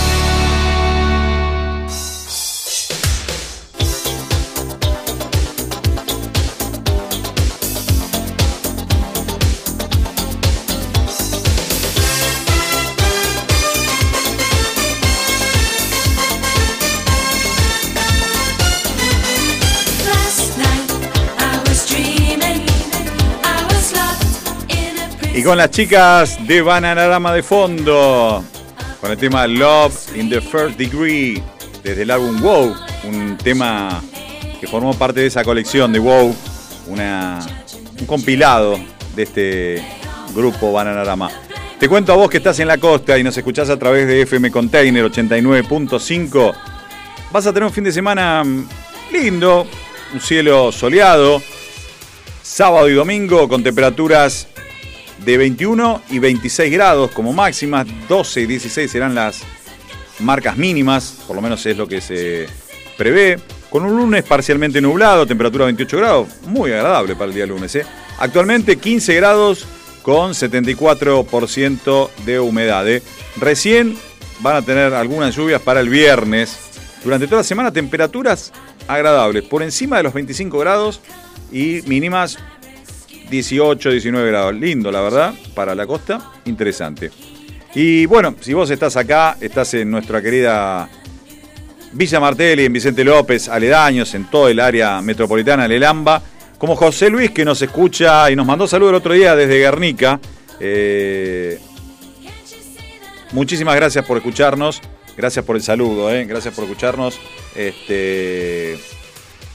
A: Con las chicas de Bananarama de fondo, con el tema Love in the First Degree, desde el álbum Wow, un tema que formó parte de esa colección de Wow, una, un compilado de este grupo Bananarama. Te cuento a vos que estás en la costa y nos escuchás a través de FM Container 89.5. Vas a tener un fin de semana lindo, un cielo soleado, sábado y domingo con temperaturas de 21 y 26 grados como máximas, 12 y 16 serán las marcas mínimas, por lo menos es lo que se prevé. Con un lunes parcialmente nublado, temperatura 28 grados, muy agradable para el día lunes. ¿eh? Actualmente 15 grados con 74% de humedad. ¿eh? Recién van a tener algunas lluvias para el viernes. Durante toda la semana temperaturas agradables, por encima de los 25 grados y mínimas 18, 19 grados. Lindo, la verdad, para la costa. Interesante. Y bueno, si vos estás acá, estás en nuestra querida Villa Martelli, en Vicente López, aledaños, en todo el área metropolitana del Elamba, como José Luis que nos escucha y nos mandó saludos el otro día desde Guernica. Eh, muchísimas gracias por escucharnos, gracias por el saludo, eh, gracias por escucharnos. Este,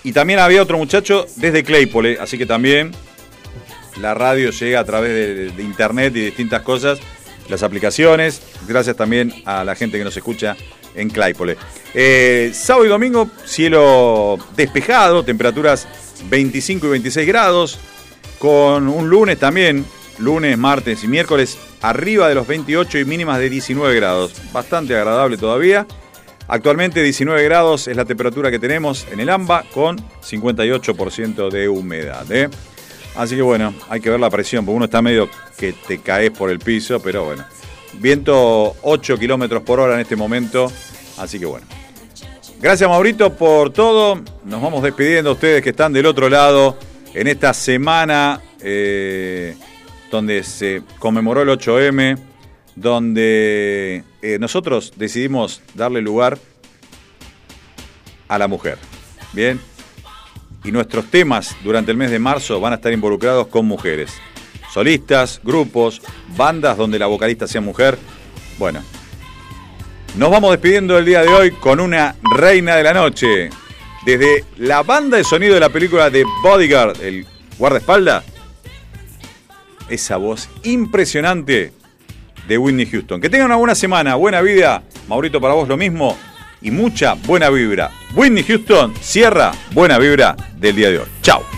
A: y también había otro muchacho desde Claypole, así que también la radio llega a través de, internet y distintas cosas, las aplicaciones. Gracias también a la gente que nos escucha en Claypole. Eh, sábado y domingo, cielo despejado, temperaturas 25 y 26 grados, con un lunes también, lunes, martes y miércoles, arriba de los 28 y mínimas de 19 grados. Bastante agradable todavía. Actualmente 19 grados es la temperatura que tenemos en el AMBA con 58% de humedad. ¿eh? Así que bueno, hay que ver la presión, porque uno está medio que te caes por el piso, pero bueno. Viento 8 kilómetros por hora en este momento, así que bueno. Gracias Maurito por todo. Nos vamos despidiendo a ustedes que están del otro lado en esta semana eh, donde se conmemoró el 8M, donde eh, nosotros decidimos darle lugar a la mujer. Bien. Y nuestros temas durante el mes de marzo van a estar involucrados con mujeres. Solistas, grupos, bandas donde la vocalista sea mujer. Bueno, nos vamos despidiendo el día de hoy con una reina de la noche. Desde la banda de sonido de la película de Bodyguard, el guardaespaldas, esa voz impresionante de Whitney Houston. Que tengan una buena semana, buena vida. Maurito, para vos lo mismo. Y mucha buena vibra. Whitney Houston cierra buena vibra del día de hoy. Chao.